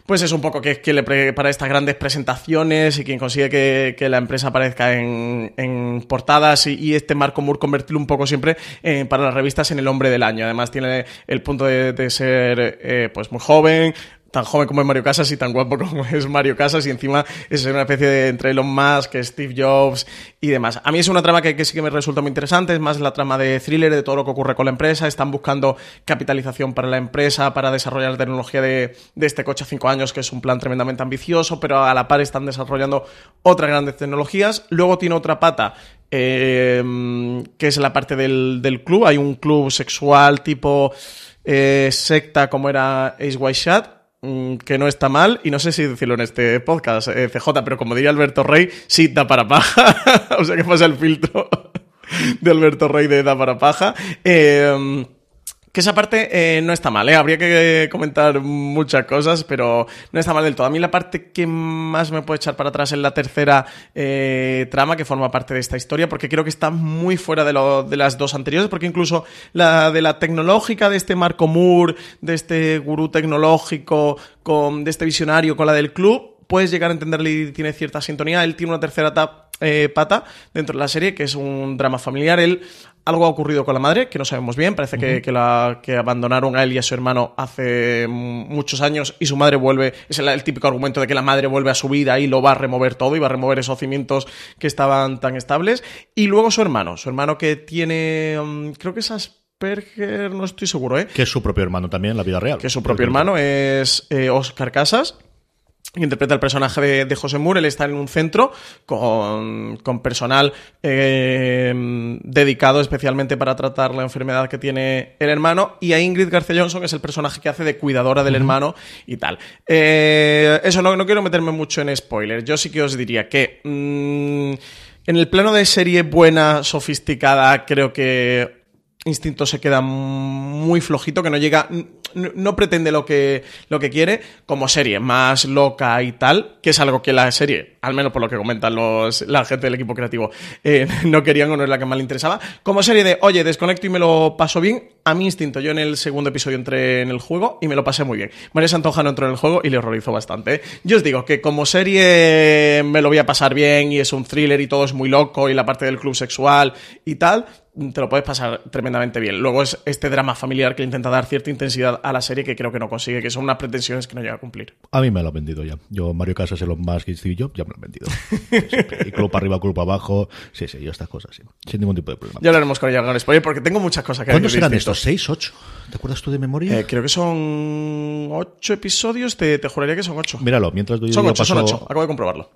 Pues es un poco que, que le prepara estas grandes presentaciones y quien consigue que, la empresa aparezca en, portadas y, este Marco Moore convertirlo un poco siempre eh, para las revistas en el hombre del año. Además tiene el punto de, ser eh, pues muy joven, tan joven como es Mario Casas y tan guapo como es Mario Casas y encima es una especie de entre Elon Musk, Steve Jobs y demás. A mí es una trama que, sí que me resulta muy interesante, es más la trama de thriller, de todo lo que ocurre con la empresa, están buscando capitalización para la empresa, para desarrollar la tecnología de, este coche a cinco años, que es un plan tremendamente ambicioso, pero a la par están desarrollando otras grandes tecnologías. Luego tiene otra pata eh, que es la parte del, club, hay un club sexual tipo... Eh, secta como era Ace White mm, que no está mal, y no sé si decirlo en este podcast, eh, CJ, pero como diría Alberto Rey, sí da para paja. (laughs) o sea que pasa el filtro (laughs) de Alberto Rey de da para paja. Eh, que esa parte eh, no está mal, ¿eh? Habría que comentar muchas cosas, pero no está mal del todo. A mí la parte que más me puede echar para atrás es la tercera eh, trama que forma parte de esta historia, porque creo que está muy fuera de, lo, de las dos anteriores, porque incluso la de la tecnológica de este Marco Moore, de este gurú tecnológico, con, de este visionario, con la del club, puedes llegar a entenderle y tiene cierta sintonía. Él tiene una tercera eh, pata dentro de la serie, que es un drama familiar. Él algo ha ocurrido con la madre, que no sabemos bien. Parece que, que, la, que abandonaron a él y a su hermano hace muchos años y su madre vuelve. Es el, el, típico argumento de que la madre vuelve a su vida y lo va a remover todo y va a remover esos cimientos que estaban tan estables. Y luego su hermano, su hermano que tiene. Um, creo que es Asperger, no estoy seguro, ¿eh? Que es su propio hermano también en la vida real. Que su propio hermano es eh, Oscar Casas interpreta el personaje de, de, José Moore. Él está en un centro con, con personal eh, dedicado especialmente para tratar la enfermedad que tiene el hermano. Y a Ingrid García Johnson es el personaje que hace de cuidadora del uh -huh. hermano y tal. Eh, eso no, no, quiero meterme mucho en spoilers. Yo sí que os diría que mmm, en el plano de serie buena, sofisticada, creo que Instinto se queda muy flojito, que no llega no pretende lo que, lo que quiere como serie más loca y tal, que es algo que la serie, al menos por lo que comentan los, la gente del equipo creativo, eh, (laughs) no querían o no es la que más le interesaba. Como serie de, oye, desconecto y me lo paso bien, a mi instinto. Yo en el segundo episodio entré en el juego y me lo pasé muy bien. María Santoja no entró en el juego y le horrorizó bastante. ¿eh? Yo os digo que como serie me lo voy a pasar bien y es un thriller y todo es muy loco y la parte del club sexual y tal, te lo puedes pasar tremendamente bien. Luego es este drama familiar que intenta dar cierta intensidad a la serie que creo que no consigue, que son unas pretensiones que no llega a cumplir. A mí me lo han vendido ya. Yo, Mario Casas, Elon Musk y Steve Jobs, ya me lo han vendido. (laughs) y club arriba, club abajo. Sí, sí, yo estas cosas, sí. Sin ningún tipo de problema. Ya hablaremos con ella con spoiler porque tengo muchas cosas que ¿Cuántos eran estos? ¿Seis, ocho? ¿Te acuerdas tú de memoria? Eh, creo que son ocho episodios. Te, te juraría que son ocho. Míralo, mientras yo Son ocho, paso... son ocho. Acabo de comprobarlo.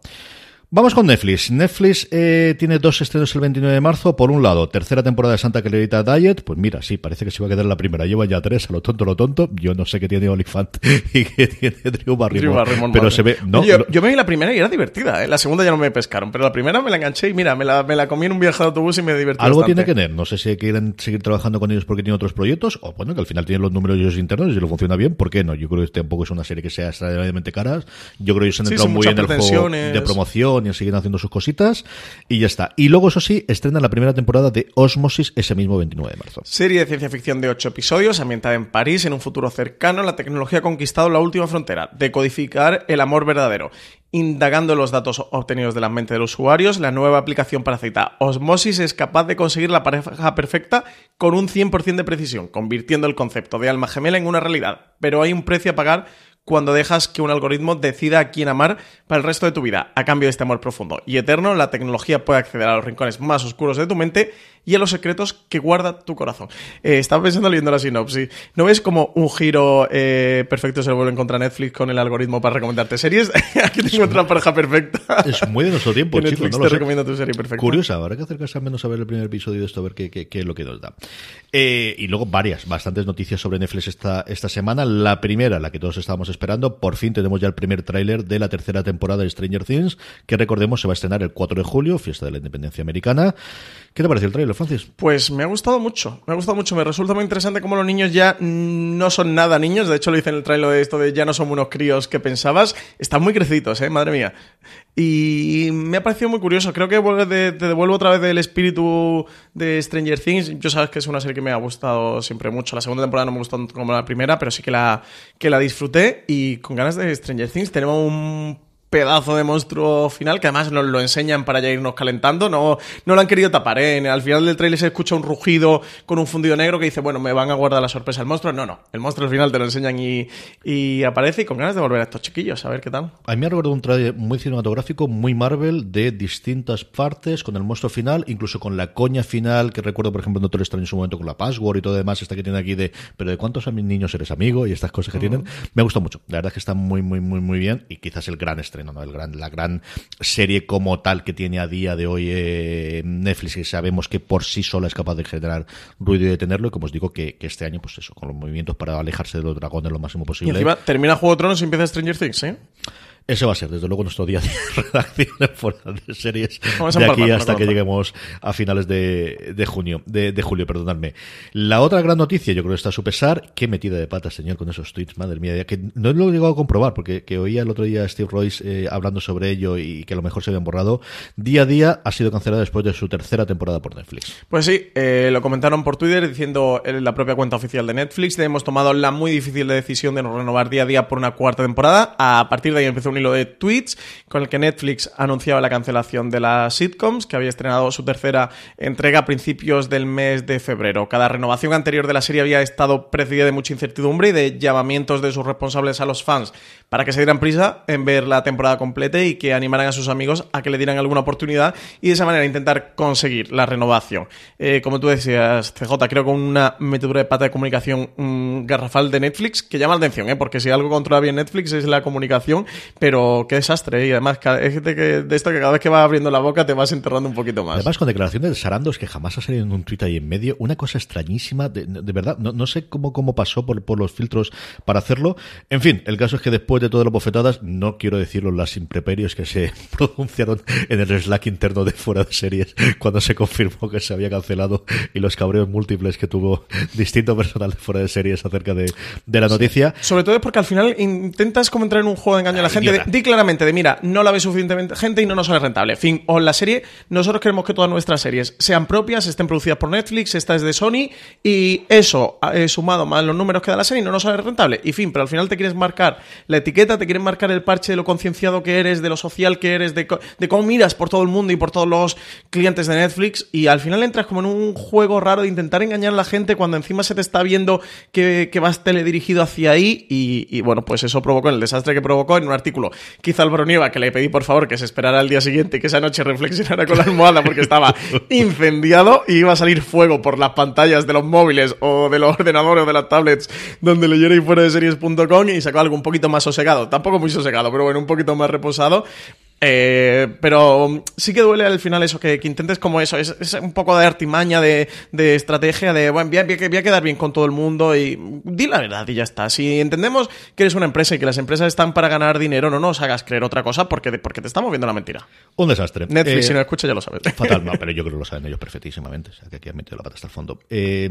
Vamos con Netflix. Netflix eh, tiene dos estrenos el 29 de marzo. Por un lado, tercera temporada de Santa Clarita Diet. Pues mira, sí, parece que se va a quedar la primera. Lleva ya tres, a lo tonto, lo tonto. Yo no sé qué tiene Olifant (laughs) y qué tiene Drew Barrymore. Barrymore pero se ve... No, yo, no, yo, me vi la primera y era divertida. ¿eh? La segunda ya no me pescaron, pero la primera me la enganché y mira, me la, me la comí en un viaje de autobús y me divertí Algo bastante. tiene que tener. No sé si quieren seguir trabajando con ellos porque tienen otros proyectos o bueno, que al final tienen los números ellos internos y si lo funciona bien, ¿por qué no? Yo creo que tampoco es una serie que sea extraordinariamente cara. Yo creo que ellos han entrado sí, muy en el juego de promoción y siguen haciendo sus cositas y ya está. Y luego, eso sí, estrena la primera temporada de Osmosis ese mismo 29 de marzo. Serie de ciencia ficción de 8 episodios, ambientada en París, en un futuro cercano, la tecnología ha conquistado la última frontera, decodificar el amor verdadero. Indagando los datos obtenidos de la mente de los usuarios, la nueva aplicación para cita Osmosis es capaz de conseguir la pareja perfecta con un 100% de precisión, convirtiendo el concepto de alma gemela en una realidad. Pero hay un precio a pagar cuando dejas que un algoritmo decida a quién amar para el resto de tu vida. A cambio de este amor profundo y eterno, la tecnología puede acceder a los rincones más oscuros de tu mente y a los secretos que guarda tu corazón. Eh, estaba pensando leyendo la sinopsis. ¿No ves como un giro eh, perfecto se lo vuelve a encontrar Netflix con el algoritmo para recomendarte series? (laughs) Aquí te encuentras la pareja perfecta. Es muy de nuestro (laughs) tiempo, chicos. Netflix no te recomienda tu serie perfecta. Curiosa, habrá que acercarse al menos a ver el primer episodio de esto, a ver qué, qué, qué es lo que nos da. Eh, y luego varias, bastantes noticias sobre Netflix esta, esta semana. La primera, la que todos estábamos esperando, por fin tenemos ya el primer tráiler de la tercera temporada de Stranger Things, que recordemos se va a estrenar el 4 de julio, fiesta de la independencia americana. ¿Qué te parece el tráiler, Francis? Pues me ha gustado mucho, me ha gustado mucho. Me resulta muy interesante cómo los niños ya no son nada niños. De hecho, lo hice en el tráiler de esto de ya no somos unos críos que pensabas. Están muy crecidos, ¿eh? Madre mía. Y me ha parecido muy curioso. Creo que te devuelvo otra vez del espíritu de Stranger Things. Yo sabes que es una serie que me ha gustado siempre mucho. La segunda temporada no me gustó tanto como la primera, pero sí que la, que la disfruté. Y con ganas de Stranger Things tenemos un pedazo de monstruo final que además nos lo enseñan para ya irnos calentando. No, no lo han querido tapar, ¿eh? Al final del trailer se escucha un rugido con un fundido negro que dice, bueno, me van a guardar la sorpresa el monstruo. No, no. El monstruo al final te lo enseñan y, y aparece y con ganas de volver a estos chiquillos, a ver qué tal. A mí me ha recordado un trailer muy cinematográfico, muy Marvel, de distintas partes, con el monstruo final, incluso con la coña final, que recuerdo, por ejemplo, en Doctor Strange en su momento con la password y todo demás, esta que tiene aquí de, pero de cuántos niños eres amigo y estas cosas que uh -huh. tienen. Me gustó mucho. La verdad es que está muy, muy, muy, muy bien y quizás el gran estreno no, no, el gran, la gran serie como tal que tiene a día de hoy eh, Netflix, que sabemos que por sí sola es capaz de generar ruido y detenerlo, y como os digo, que, este año, pues eso, con los movimientos para alejarse de los dragones lo máximo Y posible. encima termina Juego de Tronos y empieza Stranger Things, ¿eh? Ese va a ser, desde luego, nuestro día de (laughs) redacción de series Vamos de aquí hasta que lleguemos a finales de, de junio, de, de julio, perdonadme. La otra gran noticia, yo creo que está a su pesar, qué metida de pata, señor, con esos tweets, madre mía, que no lo he llegado a comprobar, porque que oía el otro día a Steve Royce eh, hablando sobre ello y que a lo mejor se habían borrado. Día a día ha sido cancelada después de su tercera temporada por Netflix. Pues sí, eh, lo comentaron por Twitter diciendo en la propia cuenta oficial de Netflix hemos tomado la muy difícil decisión de no renovar día a día por una cuarta temporada. A partir de ahí empezó un hilo de tweets con el que Netflix anunciaba la cancelación de las sitcoms, que había estrenado su tercera entrega a principios del mes de febrero. Cada renovación anterior de la serie había estado precedida de mucha incertidumbre y de llamamientos de sus responsables a los fans para que se dieran prisa en ver la temporada completa y que animaran a sus amigos a que le dieran alguna oportunidad y de esa manera intentar conseguir la renovación. Eh, como tú decías, CJ, creo que una metedura de pata de comunicación mm, garrafal de Netflix que llama la atención, ¿eh? porque si algo controla bien Netflix es la comunicación, pero qué desastre. ¿eh? Y además, es de, que, de esto que cada vez que vas abriendo la boca te vas enterrando un poquito más. Además, con declaraciones de Sarandos que jamás ha salido en un tuit ahí en medio, una cosa extrañísima, de, de verdad, no, no sé cómo, cómo pasó por, por los filtros para hacerlo. En fin, el caso es que después de todas las bofetadas, no quiero decirlo las impreperios que se (laughs) pronunciaron en el Slack interno de fuera de series cuando se confirmó que se había cancelado y los cabreos múltiples que tuvo distinto personal de fuera de series acerca de, de la noticia. Sobre todo es porque al final intentas como entrar en un juego de engaño a la Ah, gente. Idiota. di claramente de, mira, no la ve suficientemente gente y no nos sale rentable. En fin, o en la serie, nosotros queremos que todas nuestras series sean propias, estén producidas por Netflix, esta es de Sony, y eso, eh, sumado más los números que da la serie, no nos sale rentable. Y fin, pero al final te quieres marcar la etiqueta, te quieres marcar el parche de lo concienciado que eres, de lo social que eres, de, de cómo miras por todo el mundo y por todos los clientes de Netflix, y al final entras como en un juego raro de intentar engañar a la gente cuando encima se te está viendo que, que vas teledirigido hacia ahí, y, y bueno, pues eso provocó el desastre que provocó en un artículo que hizo Álvaro Nieva, que le pedí por favor que se esperara al día siguiente y que esa noche reflexionara con la almohada porque estaba (laughs) incendiado y iba a salir fuego por las pantallas de los móviles o de los ordenadores o de las tablets donde leyera y fuera de series.com y sacó algo un poquito más sosegado, tampoco muy sosegado, pero bueno, un poquito más reposado. Eh, pero sí que duele al final eso, que, que intentes como eso, es, es un poco de artimaña, de, de estrategia, de, bueno, voy a, voy quedar bien con todo el mundo y di la verdad y ya está. Si entendemos que eres una empresa y que las empresas están para ganar dinero, no nos hagas creer otra cosa porque, porque te estamos viendo la mentira. Un desastre. Netflix, Eh, si no escucha, ya lo sabes. Fatal, no, (laughs) pero yo creo que lo saben ellos perfectísimamente. O sea, que aquí han metido la pata hasta el fondo. Eh,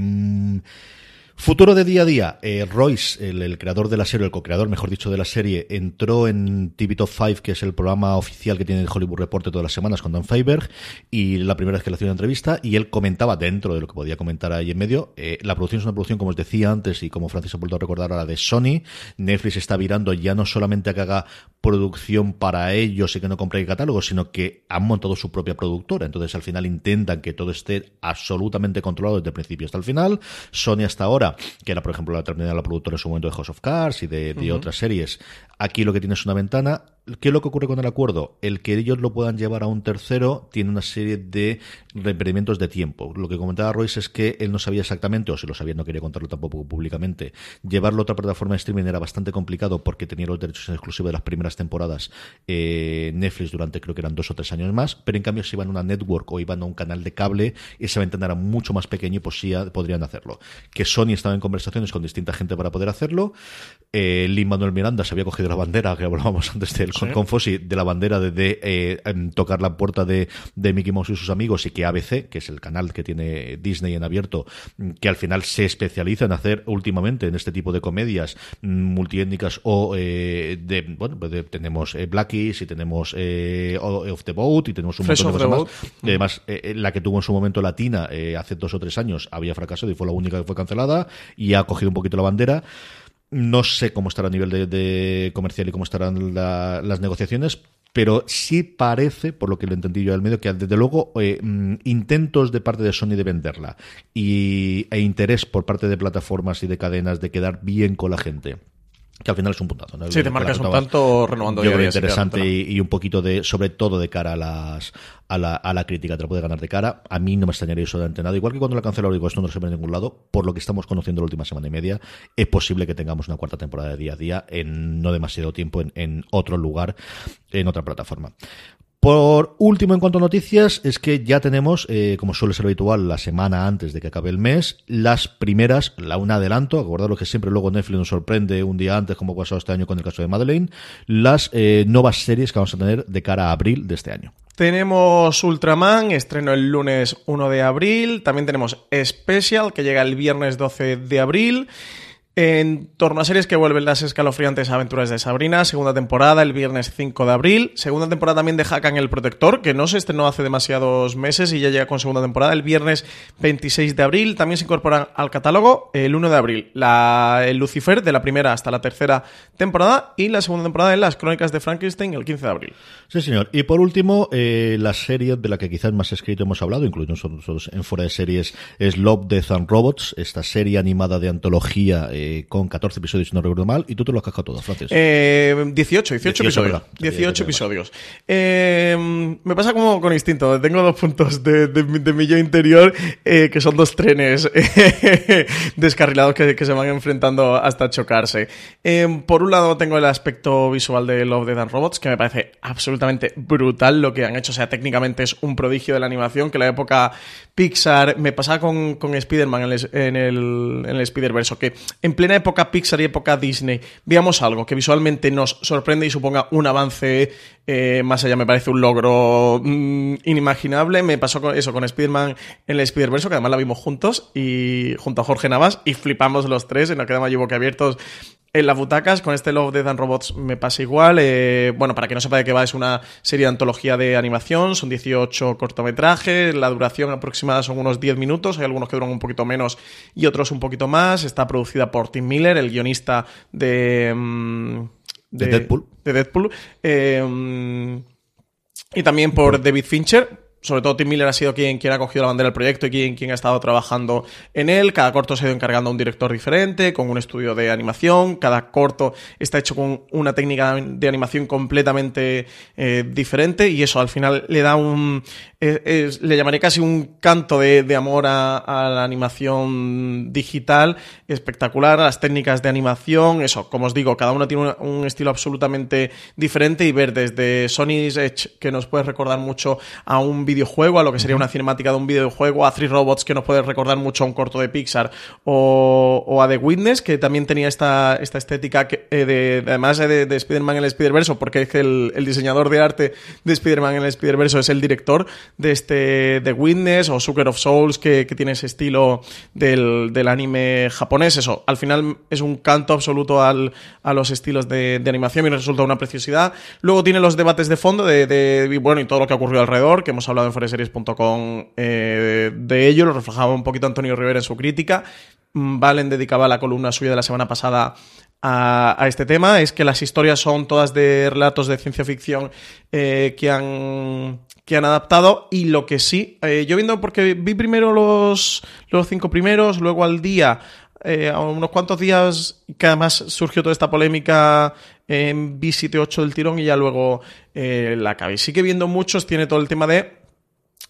futuro de día a día. Eh, Royce, el, el creador de la serie, el co-creador, mejor dicho, de la serie, entró en TV Top 5, que es el programa oficial que tiene el Hollywood Report todas las semanas con Dan Feiberg, y la primera vez que le hacía una entrevista, y él comentaba dentro de lo que podía comentar ahí en medio. eh, la producción es una producción, como os decía antes, y como Francis ha vuelto a recordar ahora, de Sony. Netflix está virando ya no solamente a que haga producción para ellos y que no compre catálogo, sino que han montado su propia productora. Entonces, al final intentan que todo esté absolutamente controlado desde el principio hasta el final. Sony hasta ahora, que era, por ejemplo, la terminal la productora en su momento de House of Cards y de, de otras series, aquí lo que tiene es una ventana. ¿Qué es lo que ocurre con el acuerdo? El que ellos lo puedan llevar a un tercero tiene una serie de impedimentos de tiempo. Lo que comentaba Royce es que él no sabía exactamente, o si lo sabía no quería contarlo tampoco públicamente, llevarlo a otra plataforma de streaming era bastante complicado porque tenía los derechos en exclusiva de las primeras temporadas eh, Netflix durante creo que eran dos o tres años más, pero en cambio si iban a una network o iban a un canal de cable, esa ventana era mucho más pequeña y pues sí podrían hacerlo. Que Sony estaba en conversaciones con distinta gente para poder hacerlo. Eh, Lin Manuel Miranda se había cogido la bandera, que hablábamos (laughs) antes de con, con Fossi, de la bandera de, de, eh, em, tocar la puerta de, de Mickey Mouse y sus amigos y que ABC, que es el canal que tiene Disney en abierto, mm, que al final se especializa en hacer últimamente en este tipo de comedias mm, multiétnicas o eh, de, bueno, pues de- tenemos eh, Blackies y tenemos eh, Off the Boat y tenemos un Fresh montón de cosas más. Y además, eh, eh, la que tuvo en su momento Latina eh, hace dos o tres años había fracasado y fue la única que fue cancelada y ha cogido un poquito la bandera. No sé cómo estará a nivel de, comercial y cómo estarán la- las negociaciones, pero sí parece, por lo que lo entendí yo del medio, que desde luego eh, mm, intentos de parte de Sony de venderla y, e interés por parte de plataformas y de cadenas de quedar bien con la gente que al final es un puntazo. ¿no? Sí, te marcas un tanto renovando yo creo sí, interesante claro, y, y un poquito de, sobre todo de cara a las a la, a la crítica, te lo puede ganar de cara. A mí no me extrañaría absolutamente nada. Igual que cuando la cancelaron, digo, esto no se ve en ningún lado. Por lo que estamos conociendo la última semana y media, es posible que tengamos una cuarta temporada de día a día en no demasiado tiempo en, en otro lugar, en otra plataforma. Por último, en cuanto a noticias, es que ya tenemos, eh, como suele ser habitual, la semana antes de que acabe el mes, las primeras, la un adelanto, acordaros que siempre luego Netflix nos sorprende un día antes, como pasó este año con el caso de Madeleine, las eh, nuevas series que vamos a tener de cara a abril de este año. Tenemos Ultraman, estreno el lunes 1 de abril. También tenemos Special, que llega el viernes 12 de abril. En torno a series que vuelven las escalofriantes aventuras de Sabrina, segunda temporada el viernes 5 de abril, segunda temporada también de Hakan el Protector, que no se estrenó hace demasiados meses y ya llega con segunda temporada el viernes 26 de abril, también se incorporan al catálogo el 1 de abril, la, el Lucifer de la primera hasta la tercera temporada y la segunda temporada de las Crónicas de Frankenstein el 15 de abril. Sí, señor. Y por último, eh, la serie de la que quizás más escrito hemos hablado, incluido nosotros en fuera de series, es Love, Death and Robots, esta serie animada de antología con 14 episodios, si no recuerdo mal, y tú te lo has cascado todo, Francis. Eh, 18, 18, 18, episodios. verdad. 18 episodios. Eh, me pasa como con instinto. Tengo dos puntos de, de, mi- de mi yo interior, eh, que son dos trenes eh, (laughs) descarrilados que, que se van enfrentando hasta chocarse. Eh, por un lado, tengo el aspecto visual de Love, Death and Robots, que me parece absolutamente brutal lo que han hecho. O sea, técnicamente es un prodigio de la animación, que la época Pixar me pasaba con, con Spider-Man en el, en el, en el Spider-Verse, que en plena época Pixar y época Disney veamos algo que visualmente nos sorprende y suponga un avance eh, más allá, me parece un logro mm, inimaginable. Me pasó con eso con Spider-Man en el Spider-Verse, que además la vimos juntos y junto a Jorge Navas y flipamos los tres y nos quedamos allí boquiabiertos en las butacas, con este Love, Death and Robots me pasa igual. Eh, bueno, para que no sepa de qué va, es una serie de antología de animación, son 18 cortometrajes, la duración aproximada son unos 10 minutos, hay algunos que duran un poquito menos y otros un poquito más. Está producida por Tim Miller, el guionista de... mm, De Deadpool. de Deadpool. Eh, y también por David Fincher. Sobre todo Tim Miller ha sido quien, quien ha cogido la bandera del proyecto y quien, quien ha estado trabajando en él. Cada corto se ha ido encargando a un director diferente, con un estudio de animación. Cada corto está hecho con una técnica de animación completamente eh, diferente y eso al final le da un... es- le llamaré casi un canto de, de amor a, a la animación digital espectacular, a las técnicas de animación. Eso, como os digo, cada uno tiene un estilo absolutamente diferente y ver desde Sony's Edge, que nos puede recordar mucho a un videojuego, a lo que sería una cinemática de un videojuego, a Three Robots, que nos puede recordar mucho a un corto de Pixar, o, a The Witness, que también tenía esta, esta estética que, eh, de, además de, de Spider-Man en el Spider-Verse, porque es que el, diseñador de arte de Spider-Man en el Spider-Verse es el director de este The Witness o Sucker of Souls, que, tiene ese estilo del, del anime japonés. Eso, al final es un canto absoluto al, a los estilos de, animación y resulta una preciosidad. Luego tiene los debates de fondo de, bueno, y todo lo que ha ocurrido alrededor, que hemos hablado en foreseries.com eh, de ello, lo reflejaba un poquito Antonio Rivera en su crítica. Mm, Valen dedicaba la columna suya de la semana pasada a, este tema, es que las historias son todas de relatos de ciencia ficción eh, que han que han adaptado y lo que sí, eh, yo viendo porque vi primero los, los cinco primeros, luego al día, a unos cuantos días que además surgió toda esta polémica en vi 7 8 del tirón y ya luego la acabé. Sí que viendo muchos tiene todo el tema de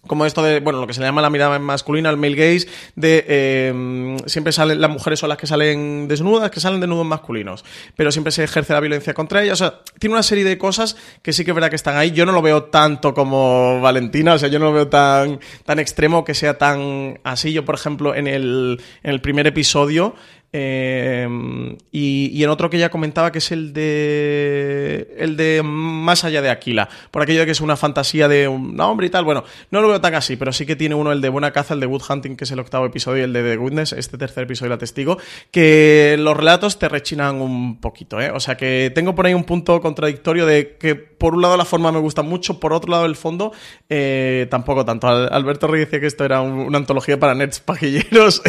como esto de, bueno, lo que se le llama la mirada masculina, el male gaze, de eh, siempre salen, las mujeres son las que salen desnudas, que salen desnudos masculinos, pero siempre se ejerce la violencia contra ellas. O sea, tiene una serie de cosas que sí que es verdad que están ahí. Yo no lo veo tanto como Valentina, o sea, yo no lo veo tan, tan extremo que sea tan así. Yo, por ejemplo, en el, en el primer episodio, eh, y, y en otro que ya comentaba que es el de el de Más allá de Aquila, por aquello de que es una fantasía de un hombre y tal. Bueno, no lo veo tan así, pero sí que tiene uno el de Buena Caza, el de Wood Hunting, que es el octavo episodio, y el de The Witness, este tercer episodio la testigo, que los relatos te rechinan un poquito, ¿eh? O sea que tengo por ahí un punto contradictorio de que por un lado la forma me gusta mucho, por otro lado el fondo eh, tampoco tanto. Al- Alberto Rey decía que esto era un- una antología para nerds pajilleros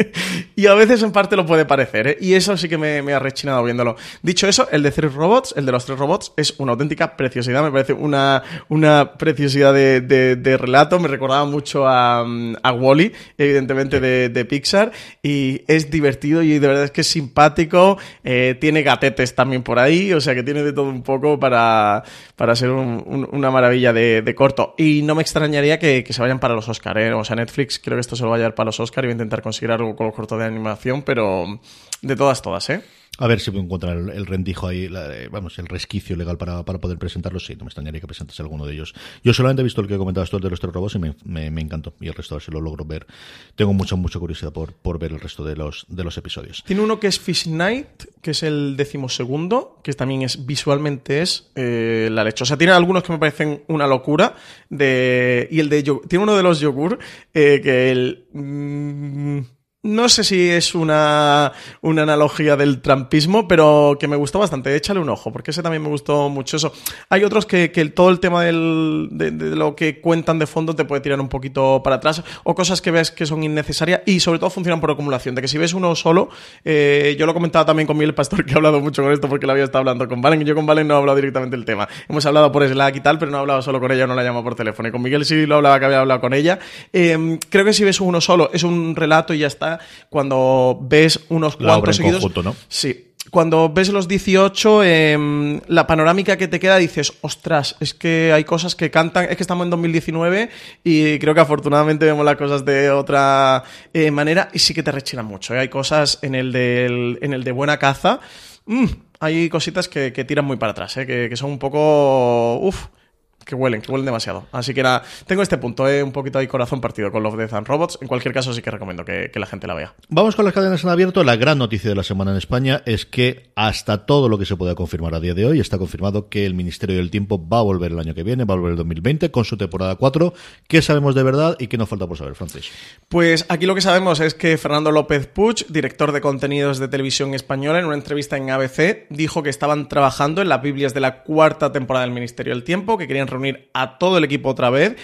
(laughs) y a veces en parte lo puede parecer, ¿eh? Y eso sí que me, me, ha rechinado viéndolo. Dicho eso, el de Three Robots, el de los tres robots, es una auténtica preciosidad. Me parece una, una preciosidad de, de, relato. Me recordaba mucho a, a Wally, evidentemente, de, de, Pixar. Y es divertido y de verdad es que es simpático. Eh, tiene gatetes también por ahí, o sea que tiene de todo un poco para, para ser una maravilla de, corto. Y no me extrañaría que, que se vayan para los Oscar, ¿eh? O sea, Netflix creo que esto se lo va a llevar para los Oscar y va a intentar conseguir algo con los cortos de animación, pero de todas, todas, ¿eh? A ver si encuentran el, el rendijo ahí, vamos, el resquicio legal para, para, poder presentarlo. Sí, no me extrañaría que presentase alguno de ellos. Yo solamente he visto el que comentabas tú, el de los tres robots, y me, me, encantó. Y el resto, a ver si lo logro ver. Tengo mucha, mucha curiosidad por, por ver el resto de los, de los episodios. Tiene uno que es Fish Night, que es el decimosegundo, que también es visualmente es eh, la leche. O sea, tiene algunos que me parecen una locura. De, y el de tiene uno de los yogur eh, que el. Mm, no sé si es una, una, analogía del trampismo, pero que me gustó bastante. Échale un ojo, porque ese también me gustó mucho eso. Hay otros que, todo el tema del, de, lo que cuentan de fondo te puede tirar un poquito para atrás, o cosas que ves que son innecesarias y sobre todo funcionan por acumulación. De que si ves uno solo, eh, yo lo comentaba también con Miguel Pastor, (laughs) que ha hablado mucho con esto porque lo había estado hablando con Valen. Yo con Valen no he hablado directamente del tema. Hemos hablado por Slack y tal, pero no he hablado solo con ella, no la llamo por teléfono. Y con Miguel sí lo hablaba que había hablado con ella. Eh, creo que si ves uno solo, es un relato y ya está cuando ves unos cuantos seguidos. ¿no? Sí. Cuando ves los 18, em, la panorámica que te queda dices, ostras, es que hay cosas que cantan, es que estamos en 2019 y creo que afortunadamente vemos las cosas de otra eh, manera y sí que te rechinan mucho. ¿eh? Hay cosas en el, en el de buena caza, mm, hay cositas que, tiran muy para atrás, ¿eh? que, que son un poco... Uf, que huelen, que huelen demasiado. Así que nada, tengo este punto, ¿eh? un poquito de corazón partido con Love, Death and Robots. En cualquier caso, sí que recomiendo que, la gente la vea. Vamos con las cadenas en abierto. La gran noticia de la semana en España es que hasta todo lo que se pueda confirmar a día de hoy está confirmado que el Ministerio del Tiempo va a volver el año que viene, va a volver el 2020 con su temporada 4. ¿Qué sabemos de verdad y qué nos falta por saber, Francis? Pues aquí lo que sabemos es que Fernando López Puig, director de contenidos de televisión española, en una entrevista en ABC, dijo que estaban trabajando en las Biblias de la cuarta temporada del Ministerio del Tiempo, que querían reunir a todo el equipo otra vez,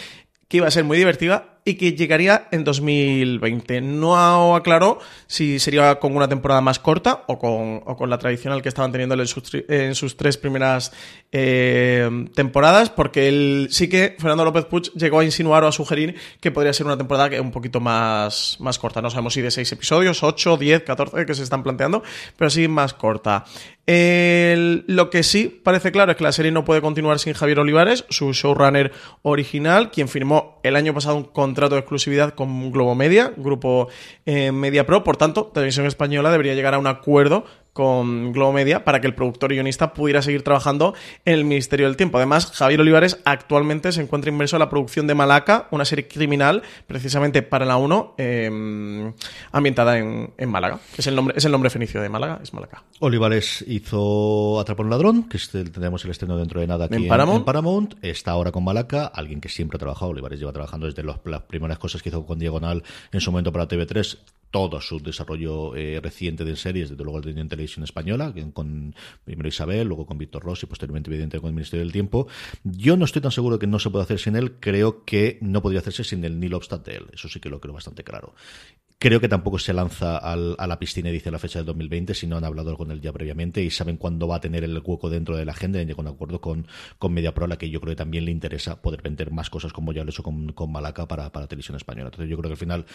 que iba a ser muy divertida y que llegaría en 2020. No aclaró si sería con una temporada más corta o con, o con la tradicional que estaban teniendo en sus, tres primeras eh, temporadas, porque él sí que Fernando López Puig llegó a insinuar o a sugerir que podría ser una temporada un poquito más, más corta. No sabemos si de seis episodios, 8, 10, 14 que se están planteando, pero sí más corta. lo que sí parece claro es que la serie no puede continuar sin Javier Olivares, su showrunner original, quien firmó el año pasado un contrato contrato de exclusividad con Globo Media, grupo eh, Media Pro. Por tanto, Televisión Española debería llegar a un acuerdo con Globo Media para que el productor y guionista pudiera seguir trabajando en el Ministerio del Tiempo. Además, Javier Olivares actualmente se encuentra inmerso en la producción de Malaca, una serie criminal precisamente para la 1, em, ambientada en, Málaga. Es el, nombre, es el nombre fenicio de Málaga, es Malaca. Olivares hizo Atrapar un ladrón, que tendremos el estreno dentro de nada aquí en Paramount. Está ahora con Malaca, alguien que siempre ha trabajado. Olivares lleva trabajando desde las primeras cosas que hizo con Diagonal en su momento para TV3 todo su desarrollo eh, reciente de series, desde luego el de Española, con primero Isabel, luego con Víctor Ross y posteriormente, evidentemente, con el Ministerio del Tiempo. Yo no estoy tan seguro que no se pueda hacer sin él, creo que no podría hacerse sin el ni obstante él, eso sí que lo creo bastante claro. Creo que tampoco se lanza al, a la piscina y dice la fecha del 2020, si no han hablado con él ya previamente y saben cuándo va a tener el hueco dentro de la agenda y un acuerdo con, con MediaPro, a la que yo creo que también le interesa poder vender más cosas como ya lo he hecho con, con Malaca para, para televisión española. Entonces yo creo que al final,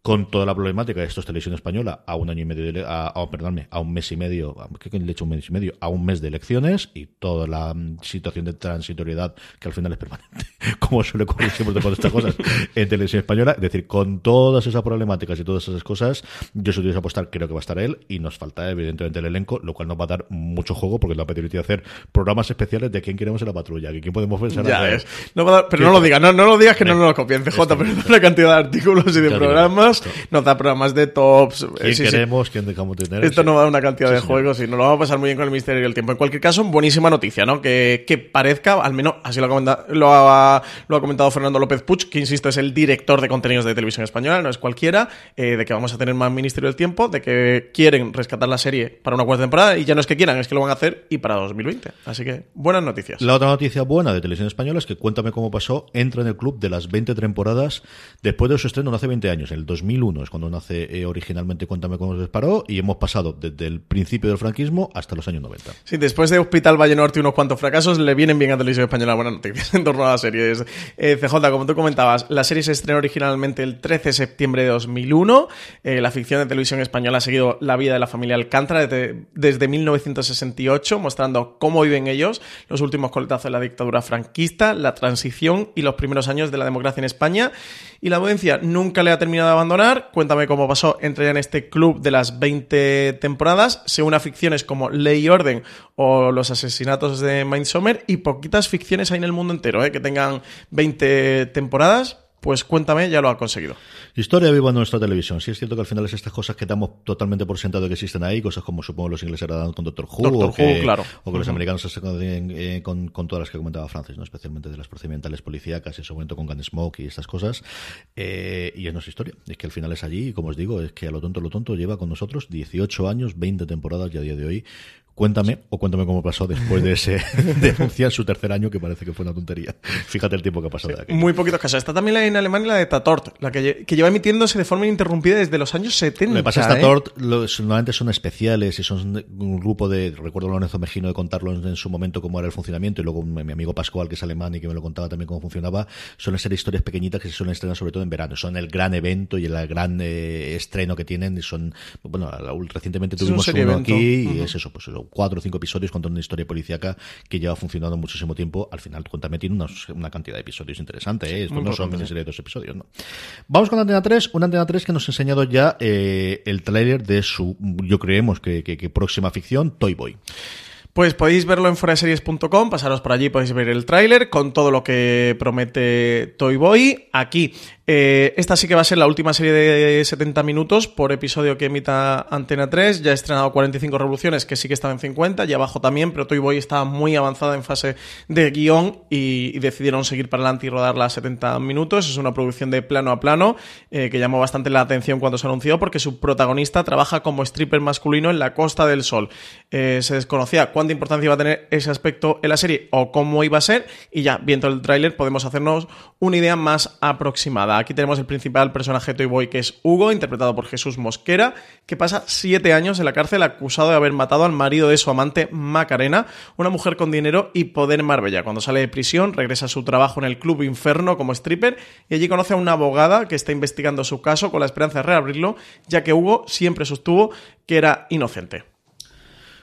con toda la problemática de esto es televisión española, a un año y medio, de, a, a, a un mes y medio, ¿qué le he hecho un mes y medio? A un mes de elecciones y toda la mm, situación de transitoriedad que al final es permanente, (laughs) como suele ocurrir siempre con estas cosas (laughs) en televisión española. Es decir, con todas esas problemáticas y todas esas cosas, yo si tuviese apostar, creo que va a estar él y nos falta evidentemente el elenco, lo cual nos va a dar mucho juego porque nos va a permitir hacer programas especiales de quién queremos en la patrulla, que quién podemos pensar. Ya es. pero no lo digas, no, no lo digas que no nos lo copien, CJ, pero una cantidad de artículos y de programas, nos da programas de tops. ¿Quién queremos? ¿Quién dejamos tener? Esto nos va a dar una cantidad de juegos y nos lo vamos a pasar muy bien con el Misterio del Tiempo. En cualquier caso, buenísima noticia, ¿no? Que, que parezca, al menos así lo ha, comentado, lo, ha, lo ha comentado Fernando López Puch, que insisto, es el director de contenidos de televisión española, no es cualquiera, eh, de que vamos a tener más Ministerio del Tiempo, de que quieren rescatar la serie para una cuarta temporada y ya no es que quieran, es que lo van a hacer y para 2020. Así que buenas noticias. La otra noticia buena de Televisión Española es que Cuéntame cómo pasó entra en el club de las 20 temporadas después de su estreno hace 20 años, en el 2001 es cuando nace eh, originalmente Cuéntame cómo se disparó y hemos pasado desde el principio del franquismo hasta los años 90. Sí, después de Hospital Valle Norte y unos cuantos fracasos, le vienen bien a Televisión Española buenas noticias (laughs) en torno a la serie. Eh, CJ, como tú comentabas, la serie se estrenó originalmente el 13 de septiembre de 2001. Eh, la ficción de televisión española ha seguido la vida de la familia Alcántara desde, desde 1968, mostrando cómo viven ellos los últimos coletazos de la dictadura franquista, la transición y los primeros años de la democracia en España. Y la audiencia nunca le ha terminado de abandonar. Cuéntame cómo pasó. Entra ya en este club de las 20 temporadas. Se une a ficciones como Ley y Orden o Los asesinatos de Midsommar. Y poquitas ficciones hay en el mundo entero ¿eh? que tengan 20 temporadas. Pues cuéntame, ya lo ha conseguido. Historia viva en nuestra televisión. Sí es cierto que al final es estas cosas que damos totalmente por sentado que existen ahí, cosas como supongo los ingleses eran con Doctor Who, o, que, claro. o que los americanos se eh, con, con, todas las que comentaba Francis, ¿no? especialmente de las procedimentales policíacas, ese momento con Gunsmoke y estas cosas. Eh, y es nuestra historia. Es que al final es allí, y como os digo, es que a lo tonto, lo tonto lleva con nosotros 18 años, 20 temporadas y a día de hoy Cuéntame, o cuéntame cómo pasó después de ese (laughs) denunciar su tercer año, que parece que fue una tontería. Fíjate el tiempo que ha pasado de aquí. Muy poquitos casos. Está también la en Alemania la de Tatort, la que, lleva emitiéndose de forma interrumpida desde los años 70. Lo que pasa es que ¿eh? Tatort normalmente son especiales y son un grupo de. Recuerdo a Lorenzo Mejino de contarlo en, su momento cómo era el funcionamiento y luego mi amigo Pascual, que es alemán y que me lo contaba también cómo funcionaba. Suelen ser historias pequeñitas que se suelen estrenar sobre todo en verano. Son el gran evento y el gran eh, estreno que tienen. Y son. Bueno, recientemente tuvimos uno aquí y es eso, pues eso, cuatro o cinco episodios contando una historia policíaca que lleva funcionando muchísimo tiempo. Al final, Cuéntame tiene una, cantidad de episodios interesante. ¿eh? Esto no son miniseries de dos episodios, ¿no? Vamos con Antena 3. Una Antena 3 que nos ha enseñado ya eh, el tráiler de su, yo creemos que, que próxima ficción, Toy Boy. Pues podéis verlo en foraseries.com, pasaros por allí, podéis ver el tráiler con todo lo que promete Toy Boy. Aquí eh, esta sí que va a ser la última serie de 70 minutos por episodio que emita Antena 3. Ya ha estrenado 45 revoluciones, que sí que estaba en 50, y abajo también, pero Toy Boy estaba muy avanzada en fase de guion y, decidieron seguir para adelante y rodarla a 70 minutos. Es una producción de plano a plano eh, que llamó bastante la atención cuando se anunció porque su protagonista trabaja como stripper masculino en la Costa del Sol. Eh, se desconocía cuánta importancia iba a tener ese aspecto en la serie o cómo iba a ser, y ya viendo el tráiler podemos hacernos una idea más aproximada. Aquí tenemos el principal personaje Toy Boy, que es Hugo, interpretado por Jesús Mosquera, que pasa siete años en la cárcel acusado de haber matado al marido de su amante Macarena, una mujer con dinero y poder en Marbella. Cuando sale de prisión, regresa a su trabajo en el Club Inferno como stripper y allí conoce a una abogada que está investigando su caso con la esperanza de reabrirlo, ya que Hugo siempre sostuvo que era inocente.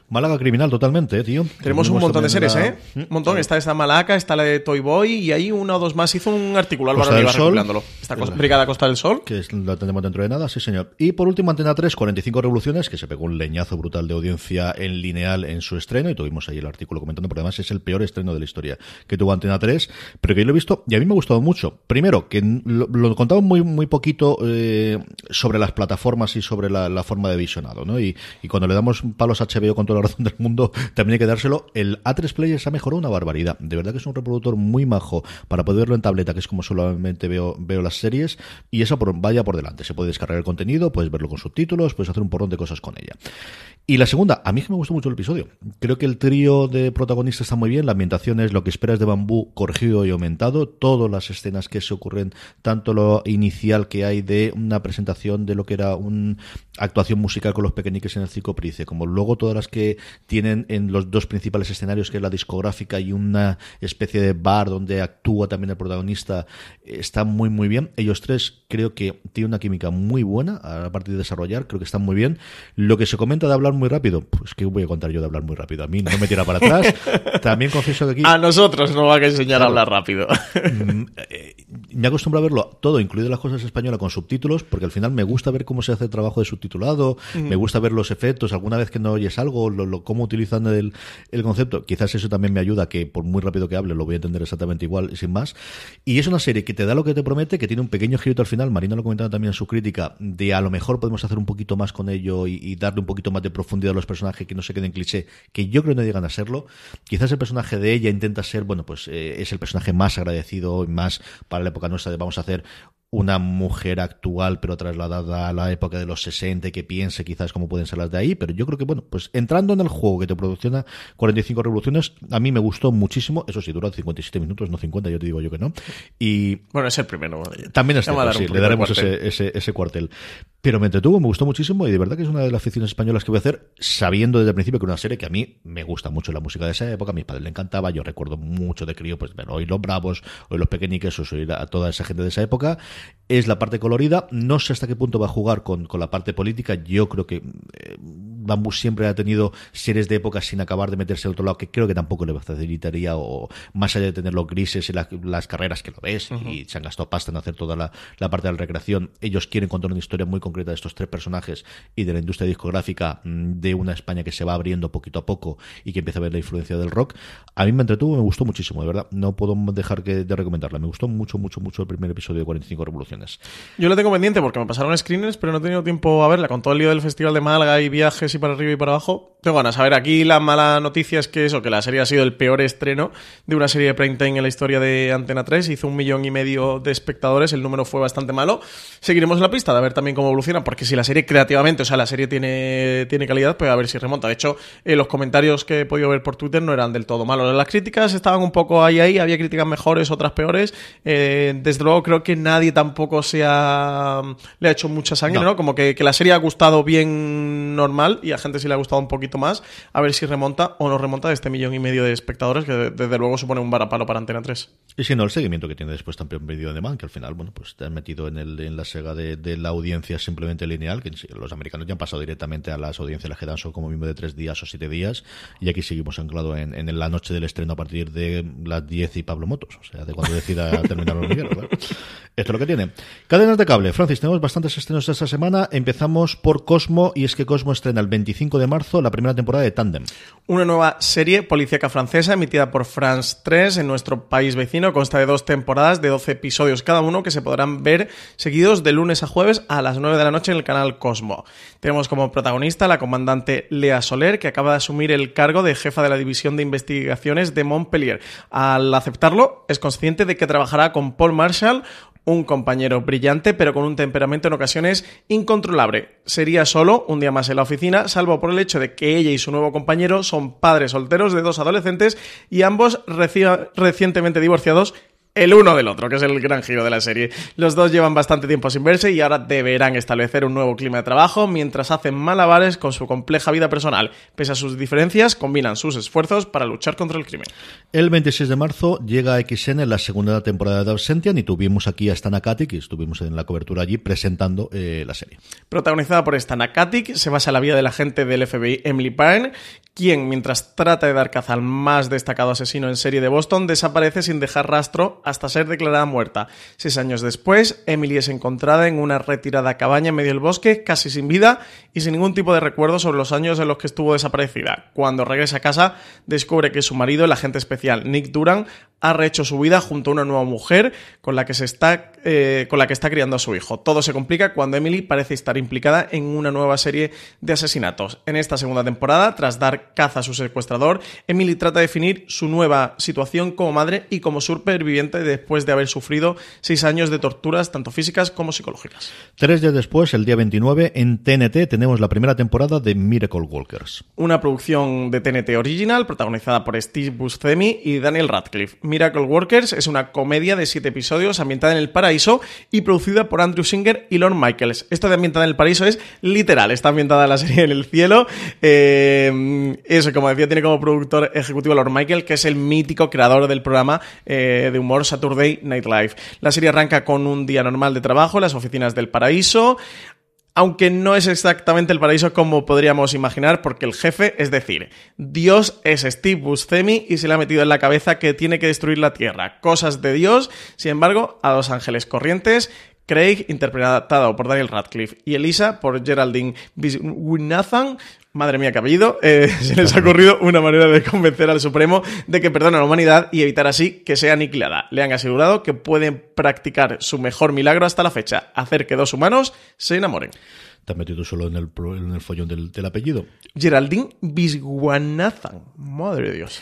Málaga criminal totalmente, eh, tío. Tenemos un montón de series, ¿eh? Un montón. Está esta Malaca, está la de Toy Boy y hay una o dos más. Hizo un artículo Álvaro Costa recopilándolo. Esta Brigada Costa del Sol. Que la tendremos dentro de nada, sí, señor. Y por último, Antena 3, 45 revoluciones, que se pegó un leñazo brutal de audiencia en lineal en su estreno. Y tuvimos ahí el artículo comentando, porque además es el peor estreno de la historia que tuvo Antena 3. Pero que yo lo he visto y a mí me ha gustado mucho. Primero, que lo, lo contaba muy, muy poquito eh, sobre las plataformas y sobre la, forma de visionado, ¿no? Y, y cuando le damos palos a HBO con toda la razón del mundo, también hay que dárselo. El A3 Player se ha mejorado una barbaridad. De verdad que es un reproductor muy majo para poder verlo en tableta, que es como solamente veo, veo las series. Y eso vaya por delante. Se puede descargar el contenido, puedes verlo con subtítulos, puedes hacer un porrón de cosas con ella. Y la segunda, a mí que me gustó mucho el episodio. Creo que el trío de protagonistas está muy bien, la ambientación es lo que esperas de Bambú corregido y aumentado, todas las escenas que se ocurren, tanto lo inicial que hay de una presentación de lo que era una actuación musical con los pequeñiques en el circo Price, como luego todas las que tienen en los dos principales escenarios, que es la discográfica y una especie de bar donde actúa también el protagonista, está muy muy bien. Ellos tres creo que tienen una química muy buena a partir de desarrollar, creo que están muy bien. Lo que se comenta de hablar muy rápido, pues que voy a contar yo de hablar muy rápido. A mí no me tira para atrás. (laughs) También confieso que aquí. A nosotros no va a enseñar a hablar rápido. Mm, eh, me acostumbro a verlo todo, incluido las cosas españolas con subtítulos, porque al final me gusta ver cómo se hace el trabajo de subtitulado, me gusta ver los efectos, alguna vez que no oyes algo, cómo utilizan el, el, concepto. Quizás eso también me ayuda, que por muy rápido que hable lo voy a entender exactamente igual, sin más. Y es una serie que te da lo que te promete, que tiene un pequeño girito al final. Marina lo comentaba también en su crítica, de a lo mejor podemos hacer un poquito más con ello y, darle un poquito más de profundidad a los personajes que no se queden cliché, que yo creo que no llegan a serlo. Quizás el personaje de ella intenta ser, bueno, pues eh, es el personaje más agradecido y más para la época nuestra de vamos a hacer una mujer actual pero trasladada a la época de los 60 que piense quizás cómo pueden ser las de ahí, pero yo creo que bueno, pues entrando en el juego que te producciona 45 revoluciones, a mí me gustó muchísimo, eso sí, dura 57 minutos, no 50, yo te digo yo que no. Y bueno, es el primero. También es sí, le daremos ese, ese, ese, cuartel. Pero me entretuvo, me gustó muchísimo y de verdad que es una de las aficiones españolas que voy a hacer, sabiendo desde el principio que una serie que a mí me gusta mucho la música de esa época, a mi padre le encantaba, yo recuerdo mucho de crío, pues bueno, hoy los Bravos, hoy los Pequeñiques, oír a toda esa gente de esa época, es la parte colorida, no sé hasta qué punto va a jugar con, con la parte política, yo creo que eh, Bambus siempre ha tenido series de época sin acabar de meterse al otro lado, que creo que tampoco le facilitaría, o más allá de tener los grises y las carreras que lo ves, y se han gastado pasta en hacer toda la, la parte de la recreación, ellos quieren contar una historia muy concreta de estos tres personajes y de la industria discográfica mm, de una España que se va abriendo poquito a poco y que empieza a ver la influencia del rock, a mí me entretuvo, me gustó muchísimo, de verdad. No puedo dejar que, de recomendarla. Me gustó mucho, mucho, mucho el primer episodio de 45 Revoluciones. Yo lo tengo pendiente porque me pasaron screeners, pero no he tenido tiempo a verla. Con todo el lío del Festival de Málaga y viajes y para arriba y para abajo, tengo ganas. A ver, aquí la mala noticia es que eso, que la serie ha sido el peor estreno de una serie de prime time en la historia de Antena 3. Hizo un millón y medio de espectadores, el número fue bastante malo. Seguiremos en la pista de ver también cómo evoluciona, porque si la serie creativamente o sea, la serie tiene, tiene calidad, pues a ver si remonta. De hecho, eh, los comentarios que he podido ver por Twitter no eran del todo malos. Las críticas estaban un poco ahí, ahí, había críticas mejores, otras peores. Eh, desde luego, creo que nadie tampoco se ha, le ha hecho mucha sangre, ¿no? Como que, que, la serie ha gustado bien normal y a gente sí le ha gustado un poquito más. A ver si remonta o no remonta de este millón y medio de espectadores, que desde luego supone un varapalo para Antena 3. Y si no, el seguimiento que tiene después también vídeo de man, que al final, bueno, pues te han metido en, el, en la sega de, de la audiencia simplemente lineal, que los americanos ya han pasado directamente a las audiencias las que dan son como mismo de tres días o siete días y aquí seguimos anclado en, en la noche del estreno a partir de las 10 y Pablo Motos, o sea, de cuando decida (laughs) terminar los Esto es lo que tiene. Cadenas de cable. Francis, tenemos bastantes estrenos esta semana. Empezamos por Cosmo y es que Cosmo estrena el 25 de marzo la primera temporada de Tandem. Una nueva serie policíaca francesa emitida por France 3 en nuestro país vecino. Consta de dos temporadas de 12 episodios cada uno que se podrán ver seguidos de lunes a jueves a las 9 de la noche en el canal Cosmo. Tenemos como protagonista la comandante Lea Soler, que acaba de asumir el cargo de jefa de la División de Investigaciones de Montpellier. Al aceptarlo, es consciente de que trabajará con Paul Marshall, un compañero brillante, pero con un temperamento en ocasiones incontrolable. Sería solo un día más en la oficina, salvo por el hecho de que ella y su nuevo compañero son padres solteros de dos adolescentes y ambos recientemente divorciados el uno del otro, que es el gran giro de la serie. Los dos llevan bastante tiempo sin verse y ahora deberán establecer un nuevo clima de trabajo mientras hacen malabares con su compleja vida personal. Pese a sus diferencias, combinan sus esfuerzos para luchar contra el crimen. El 26 de marzo llega a XN la segunda temporada de Absentian y tuvimos aquí a Stana Katic, y estuvimos en la cobertura allí presentando eh, la serie. Protagonizada por Stana Katic, se basa en la vida de la agente del FBI Emily Pine, quien, mientras trata de dar caza al más destacado asesino en serie de Boston, desaparece sin dejar rastro hasta ser declarada muerta. Seis años después, Emily es encontrada en una retirada cabaña en medio del bosque, casi sin vida y sin ningún tipo de recuerdo sobre los años en los que estuvo desaparecida. Cuando regresa a casa, descubre que su marido, el agente especial Nick Duran, ha rehecho su vida junto a una nueva mujer con la que se está eh, con la que está criando a su hijo. Todo se complica cuando Emily parece estar implicada en una nueva serie de asesinatos. En esta segunda temporada, tras dar caza a su secuestrador, Emily trata de definir su nueva situación como madre y como superviviente después de haber sufrido seis años de torturas tanto físicas como psicológicas. Tres días después, el día 29, en TNT tenemos la primera temporada de Miracle Walkers. Una producción de TNT original protagonizada por Steve Buscemi y Daniel Radcliffe. Miracle Workers es una comedia de siete episodios ambientada en el paraíso y producida por Andrew Singer y Lorne Michaels. Esto de ambientada en el paraíso es literal, está ambientada la serie en el cielo. Eh, eso, como decía, tiene como productor ejecutivo Lorne Michael, que es el mítico creador del programa eh, de humor Saturday Night Live. La serie arranca con un día normal de trabajo en las oficinas del paraíso aunque no es exactamente el paraíso como podríamos imaginar, porque el jefe, es decir, Dios es Steve Buscemi y se le ha metido en la cabeza que tiene que destruir la Tierra. Cosas de Dios, sin embargo, a dos ángeles corrientes Craig, interpretado por Daniel Radcliffe, y Elisa por Geraldine Biswinathan, madre mía, que apellido, eh, (laughs) se les ha ocurrido una manera de convencer al Supremo de que perdone a la humanidad y evitar así que sea aniquilada. Le han asegurado que pueden practicar su mejor milagro hasta la fecha, hacer que dos humanos se enamoren. ¿Te has metido solo en el, en el follón del, apellido? Geraldine Biswanathan. Madre de Dios.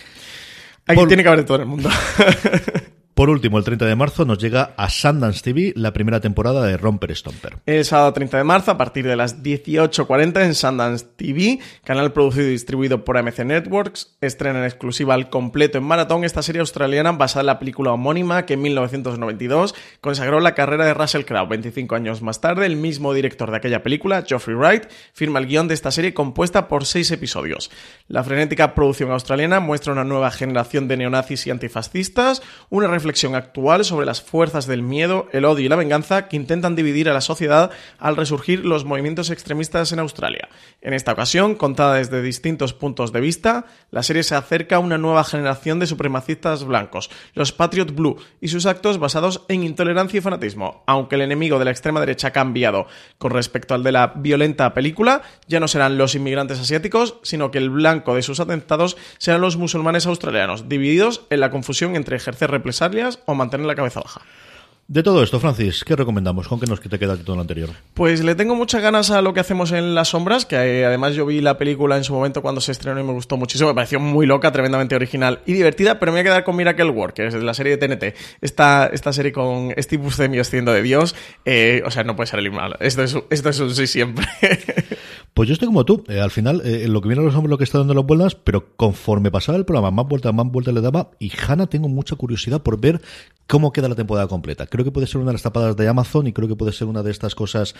Aquí tiene que haber de todo en el mundo. (laughs) Por último, el 30 de marzo nos llega a Sundance TV la primera temporada de Romper Stomper. El sábado 30 de marzo, a partir de las 18.40 en Sundance TV, canal producido y distribuido por AMC Networks, estrena en exclusiva al completo en maratón esta serie australiana basada en la película homónima que en 1992 consagró la carrera de Russell Crowe. 25 años más tarde, el mismo director de aquella película, Geoffrey Wright, firma el guion de esta serie compuesta por seis episodios. La frenética producción australiana muestra una nueva generación de neonazis y antifascistas, una reflexión actual sobre las fuerzas del miedo, el odio y la venganza que intentan dividir a la sociedad al resurgir los movimientos extremistas en Australia. En esta ocasión, contada desde distintos puntos de vista, la serie se acerca a una nueva generación de supremacistas blancos, los Patriot Blue, y sus actos basados en intolerancia y fanatismo. Aunque el enemigo de la extrema derecha ha cambiado con respecto al de la violenta película, ya no serán los inmigrantes asiáticos, sino que el blanco de sus atentados serán los musulmanes australianos, divididos en la confusión entre ejercer represalias o mantener la cabeza baja. De todo esto, Francis, ¿qué recomendamos? ¿Con qué nos te queda todo lo anterior? Pues le tengo muchas ganas a lo que hacemos en Las Sombras, que eh, además yo vi la película en su momento cuando se estrenó y me gustó muchísimo. Me pareció muy loca, tremendamente original y divertida, pero me voy a quedar con Miracle Work, que es de la serie de TNT. Esta, esta serie con Steve Buscemi haciendo de Dios, eh, o sea, no puede ser el mal. Esto es, esto es un sí siempre. (laughs) Pues yo estoy como tú. Eh, al final, eh, lo que viene a los hombres lo que está dando las vueltas, pero conforme pasaba el programa, más vueltas, más vueltas le daba. Y Hanna, tengo mucha curiosidad por ver cómo queda la temporada completa. Creo que puede ser una de las tapadas de Amazon y creo que puede ser una de estas cosas,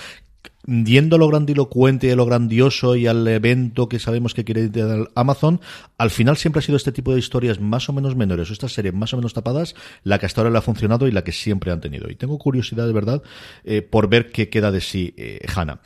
yendo a lo grandilocuente, a lo grandioso y al evento que sabemos que quiere dar Amazon, al final siempre ha sido este tipo de historias más o menos menores, o estas series más o menos tapadas, la que hasta ahora le ha funcionado y la que siempre han tenido. Y tengo curiosidad, de verdad, eh, por ver qué queda de sí eh, Hanna.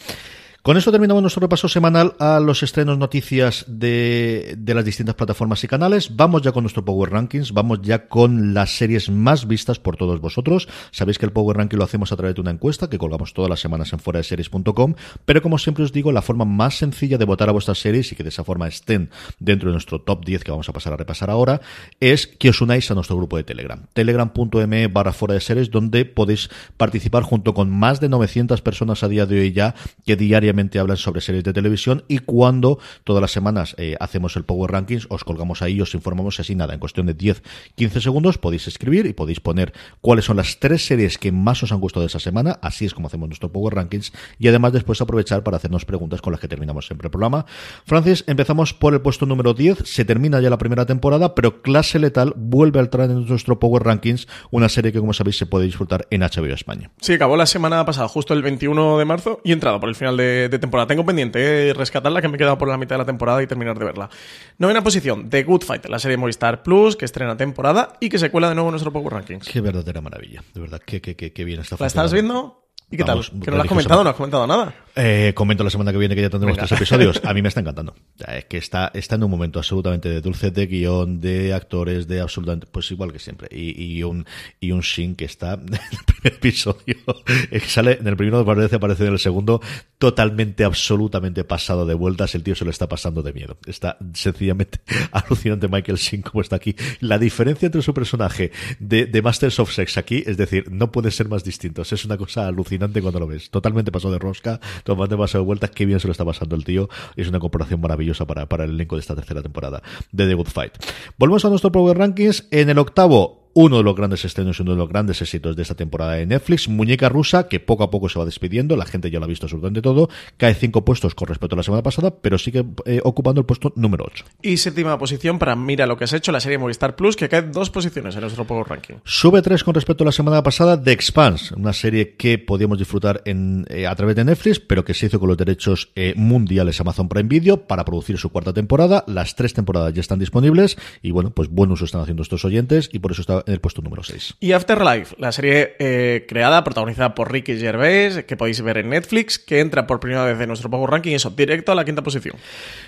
Con esto terminamos nuestro repaso semanal a los estrenos noticias de, las distintas plataformas y canales. Vamos ya con nuestro Power Rankings, vamos ya con las series más vistas por todos vosotros. Sabéis que el Power Ranking lo hacemos a través de una encuesta que colgamos todas las semanas en fuera de series.com, pero como siempre os digo, la forma más sencilla de votar a vuestras series y que de esa forma estén dentro de nuestro top 10 que vamos a pasar a repasar ahora, es que os unáis a nuestro grupo de Telegram. Telegram.me barra fuera de series, donde podéis participar junto con más de 900 personas a día de hoy ya que diariamente hablan sobre series de televisión y cuando todas las semanas eh, hacemos el Power Rankings, os colgamos ahí, os informamos así nada, en cuestión de 10-15 segundos podéis escribir y podéis poner cuáles son las tres series que más os han gustado de esa semana, así es como hacemos nuestro Power Rankings y además después aprovechar para hacernos preguntas con las que terminamos siempre el programa. Francis, empezamos por el puesto número 10, se termina ya la primera temporada, pero Clase Letal vuelve a entrar en nuestro Power Rankings, una serie que como sabéis se puede disfrutar en HBO España. Sí, acabó la semana pasada, justo el 21 de marzo y entrado por el final de de, temporada. Tengo pendiente eh, rescatarla, que me he quedado por la mitad de la temporada y terminar de verla. Novena posición, The Good Fight, la serie Movistar Plus, que estrena temporada y que se cuela de nuevo en nuestro Power Rankings. Qué verdadera maravilla, de verdad, qué, qué, qué, qué bien está ¿La estás viendo? ¿Y qué tal? ¿Que no lo has comentado? ¿No has comentado nada? Eh, comento la semana que viene que ya tendremos tres episodios. (laughs) A mí me está encantando. Es que está, está en un momento absolutamente de dulce, de guion, de actores, de absolutamente, pues igual que siempre. Y, y un, y un Shin que está (laughs) en el primer episodio, (laughs) que sale en el primero, aparece, aparece en el segundo, totalmente, absolutamente pasado de vueltas. El tío se lo está pasando de miedo. Está sencillamente alucinante Michael Shin como está aquí. La diferencia entre su personaje de, de Masters of Sex aquí, es decir, no puede ser más distintos. Es una cosa alucinante cuando lo ves. Totalmente pasado de rosca, totalmente pasado de vueltas. Qué bien se lo está pasando el tío. Es una comparación maravillosa para, para el elenco de esta tercera temporada de The Good Fight. Volvemos a nuestro Power Rankings. En el octavo, uno de los grandes estrenos y uno de los grandes éxitos de esta temporada de Netflix, Muñeca Rusa, que poco a poco se va despidiendo, la gente ya lo ha visto absolutamente todo, cae cinco puestos con respecto a la semana pasada, pero sigue eh, ocupando el puesto número 8. Y séptima posición para Mira lo que has hecho, la serie Movistar Plus, que cae dos posiciones en nuestro Power Ranking. Sube tres con respecto a la semana pasada, The Expanse, una serie que podíamos disfrutar en, eh, a través de Netflix, pero que se hizo con los derechos eh, mundiales Amazon Prime Video para producir su cuarta temporada. Las tres temporadas ya están disponibles y bueno, pues buen uso están haciendo estos oyentes y por eso está en el puesto número 6. Y Afterlife, la serie eh, creada, protagonizada por Ricky Gervais, que podéis ver en Netflix, que entra por primera vez en nuestro Power Ranking, eso, directo a la quinta posición.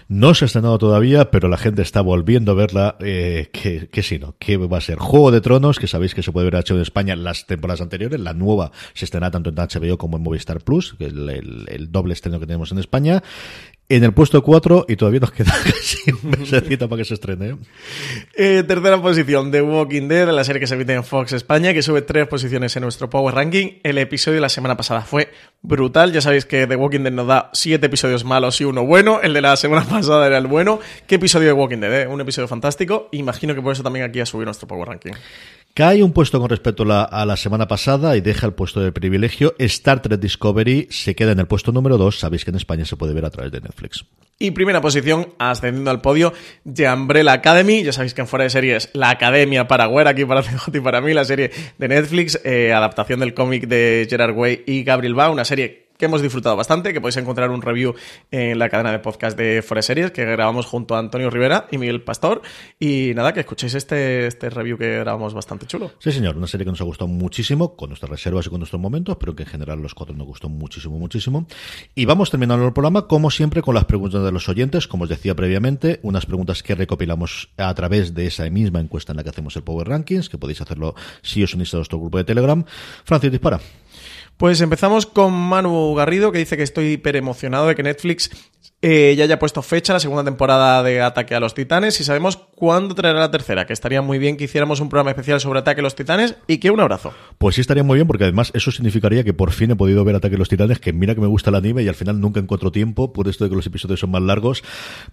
No se ha estrenado todavía, pero la gente está volviendo a verla. Eh, que, que si no, que va a ser Juego de Tronos, que sabéis que se puede ver hecho en España las temporadas anteriores. La nueva se estrena tanto en HBO como en Movistar Plus, que es el, el, el doble estreno que tenemos en España. En el puesto 4 y todavía nos queda (laughs) casi un mesecito para que se estrene. ¿eh? Eh, tercera posición, The Walking Dead, la serie que se emite en Fox España, que sube tres posiciones en nuestro Power Ranking. El episodio de la semana pasada fue brutal. Ya sabéis que The Walking Dead nos da siete episodios malos y uno bueno. El de la semana (laughs) pasada era el bueno. ¿Qué episodio de Walking Dead? Eh? Un episodio fantástico. Imagino que por eso también aquí ha subido nuestro Power Ranking. Cae un puesto con respecto a la, semana pasada y deja el puesto de privilegio. Star Trek Discovery se queda en el puesto número 2. Sabéis que en España se puede ver a través de Netflix. Y primera posición, ascendiendo al podio, The Umbrella Academy. Ya sabéis que en fuera de series, la academia para Güera, aquí para (laughs) CJ y para mí, la serie de Netflix, eh, adaptación del cómic de Gerard Way y Gabriel Ba, una serie que hemos disfrutado bastante, que podéis encontrar un review en la cadena de podcast de Forest Series que grabamos junto a Antonio Rivera y Miguel Pastor. Y nada, que escuchéis este, este review que grabamos bastante chulo. Sí, señor, una serie que nos ha gustado muchísimo, con nuestras reservas y con nuestros momentos, pero que en general los cuatro nos gustó muchísimo, muchísimo. Y vamos terminando el programa, como siempre, con las preguntas de los oyentes, como os decía previamente, unas preguntas que recopilamos a través de esa misma encuesta en la que hacemos el Power Rankings, que podéis hacerlo si os unís a nuestro grupo de Telegram. Francis, dispara. Pues empezamos con Manu Garrido, que dice que estoy hiper emocionado de que Netflix eh, ya haya puesto fecha la segunda temporada de Ataque a los Titanes y sabemos cuándo traerá la tercera, que estaría muy bien que hiciéramos un programa especial sobre Ataque a los Titanes y que un abrazo. Pues sí estaría muy bien porque además eso significaría que por fin he podido ver Ataque a los Titanes, que mira que me gusta el anime y al final nunca encuentro tiempo por esto de que los episodios son más largos.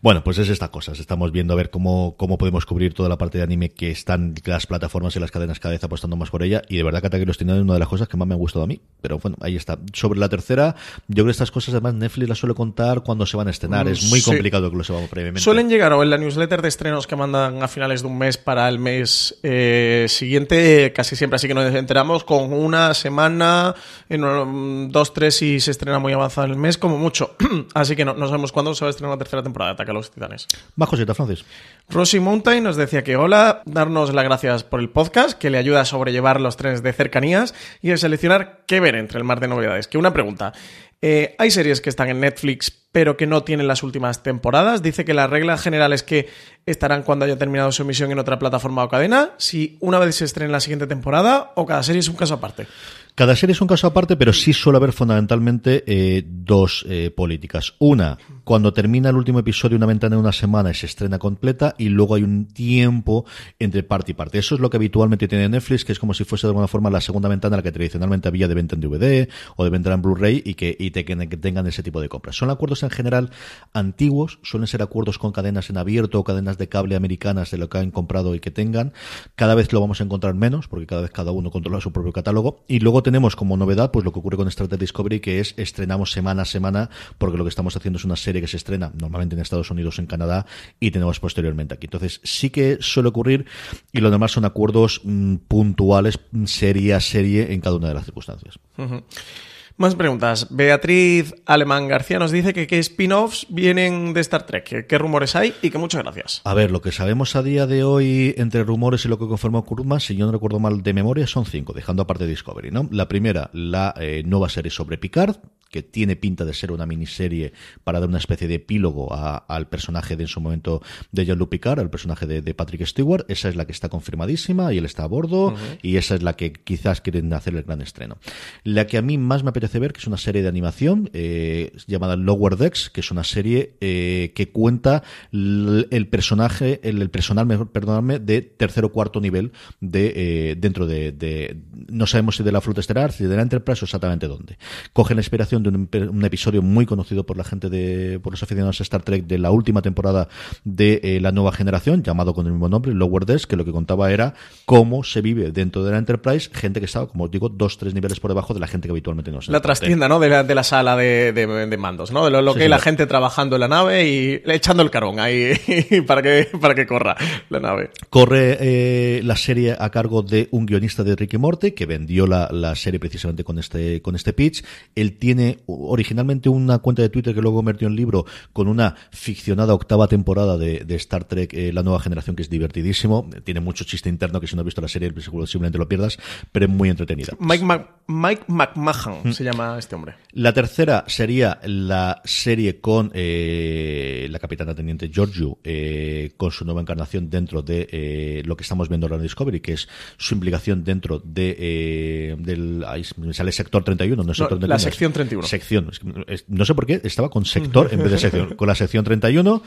Bueno, pues es estas cosas. Estamos viendo a ver cómo, cómo podemos cubrir toda la parte de anime que están las plataformas y las cadenas cada vez apostando más por ella y de verdad que Ataque a los Titanes es una de las cosas que más me ha gustado a mí. Pero bueno, ahí está. Sobre la tercera, yo creo que estas cosas además Netflix las suele contar cuando se van a estrenar. Mm, es muy complicado complicado que lo sepamos previamente. Suelen llegar o en la newsletter de estrenos que mandan a finales de un mes para el mes eh, siguiente, casi siempre así que nos enteramos con una semana, en dos, tres y se estrena muy avanzado el mes, como mucho. (clears throat) así que no, no sabemos cuándo se va a estrenar la tercera temporada de Ataque a los Titanes. Más cositas, Francis. Rosy Mountain nos decía que hola, darnos las gracias por el podcast, que le ayuda a sobrellevar los trenes de cercanías y a seleccionar qué ver entre el mar de novedades. Que una pregunta. Eh, hay series que están en Netflix pero que no tienen las últimas temporadas. Dice que la regla general es que estarán cuando haya terminado su emisión en otra plataforma o cadena, si una vez se estrena la siguiente temporada o cada serie es un caso aparte. Cada serie es un caso aparte, pero sí suele haber fundamentalmente eh, dos eh, políticas. Una, cuando termina el último episodio, una ventana de una semana se estrena completa, y luego hay un tiempo entre parte y parte. Eso es lo que habitualmente tiene Netflix, que es como si fuese de alguna forma la segunda ventana la que tradicionalmente había de venta en DVD o de venta en Blu-ray y que, y que tengan ese tipo de compras. Son acuerdos en general antiguos, suelen ser acuerdos con cadenas en abierto o cadenas de cable americanas de lo que han comprado y que tengan. Cada vez lo vamos a encontrar menos, porque cada vez cada uno controla su propio catálogo. Y luego tenemos como novedad pues lo que ocurre con Star Trek Discovery que es estrenamos semana a semana porque lo que estamos haciendo es una serie que se estrena normalmente en Estados Unidos en Canadá y tenemos posteriormente aquí. Entonces sí que suele ocurrir y lo demás son acuerdos mm, puntuales serie a serie en cada una de las circunstancias más preguntas. Beatriz Alemán García nos dice que qué spin-offs vienen de Star Trek, qué rumores hay y que muchas gracias. A ver, lo que sabemos a día de hoy entre rumores y lo que confirmó Kuruma, si yo no recuerdo mal de memoria, son cinco, dejando aparte Discovery, ¿no? La primera, la eh, nueva serie sobre Picard, que tiene pinta de ser una miniserie para dar una especie de epílogo al personaje de en su momento de Jean-Luc Picard, al personaje de, Patrick Stewart. Esa es la que está confirmadísima y él está a bordo y esa es la que quizás quieren hacer el gran estreno. La que a mí más me apetece que es una serie de animación eh, llamada Lower Decks, que es una serie eh, que cuenta el, personaje, el, personal, mejor, perdonadme, de tercer o cuarto nivel de eh, dentro de, no sabemos si de la flota estelar, si de la Enterprise o exactamente dónde. Cogen la inspiración de un, episodio muy conocido por la gente de, por los aficionados a Star Trek de la última temporada de la nueva generación, llamado con el mismo nombre, Lower Decks, que lo que contaba era cómo se vive dentro de la Enterprise, gente que estaba, como os digo, dos, tres niveles por debajo de la gente que habitualmente no se La trastienda, ¿no? De la, de la sala de, de, mandos, ¿no? De lo, que hay la gente trabajando en la nave y echando el carón ahí (laughs) para que, para que corra la nave. Corre eh, la serie a cargo de un guionista de Ricky Morty que vendió la, la serie precisamente con este, con este pitch. Él tiene originalmente una cuenta de Twitter que luego convirtió en libro con una ficcionada octava temporada de, Star Trek, eh, la nueva generación, que es divertidísimo. Tiene mucho chiste interno que si no has visto la serie, simplemente lo pierdas, pero es muy entretenida. Mike, Mike McMahon mm. se llama este hombre. La tercera sería la serie con eh, la capitana teniente Giorgio, eh, con su nueva encarnación dentro de lo que estamos viendo ahora en Discovery, que es su implicación dentro de del sale sector 31, no, sector la sección 31 31. Sección. No sé por qué estaba con sector en vez de sección. (laughs) Con la sección 31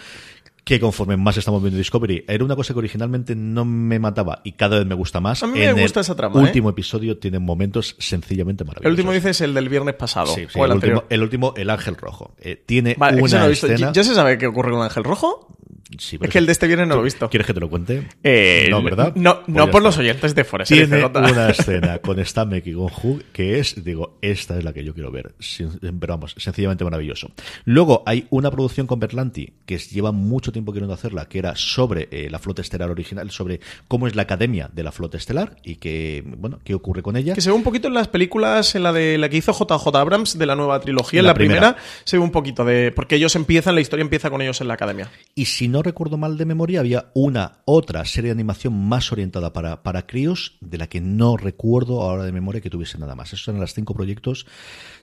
que conforme más estamos viendo Discovery, era una cosa que originalmente no me mataba y cada vez me gusta más. A mí me gusta esa trama. El último episodio tiene momentos sencillamente maravillosos. El último dices el del viernes pasado. Sí, el, último, el, último, el Ángel Rojo. Eh, tiene una escena... ¿Ya se sabe qué ocurre con Ángel Rojo? Es que el de este viernes no lo he visto. ¿Quieres que te lo cuente? Eh, no, ¿verdad? No, no pues por los oyentes de Forest. Tiene una (laughs) escena con Stamek y con Hugh que es, digo, esta es la que yo quiero ver. Pero vamos, sencillamente maravilloso. Luego hay una producción con Berlanti que lleva mucho tiempo queriendo hacerla, que era sobre eh, la flota estelar original, sobre cómo es la academia de la flota estelar y que, bueno, qué ocurre con ella. Que se ve un poquito en las películas, en la de la que hizo JJ Abrams de la nueva trilogía, en la, primera. se ve un poquito de. Porque ellos empiezan, la historia empieza con ellos en la academia. Y si no recuerdo mal de memoria, había una otra serie de animación más orientada para, para críos, de la que no recuerdo ahora de memoria que tuviese nada más. Esos eran los cinco proyectos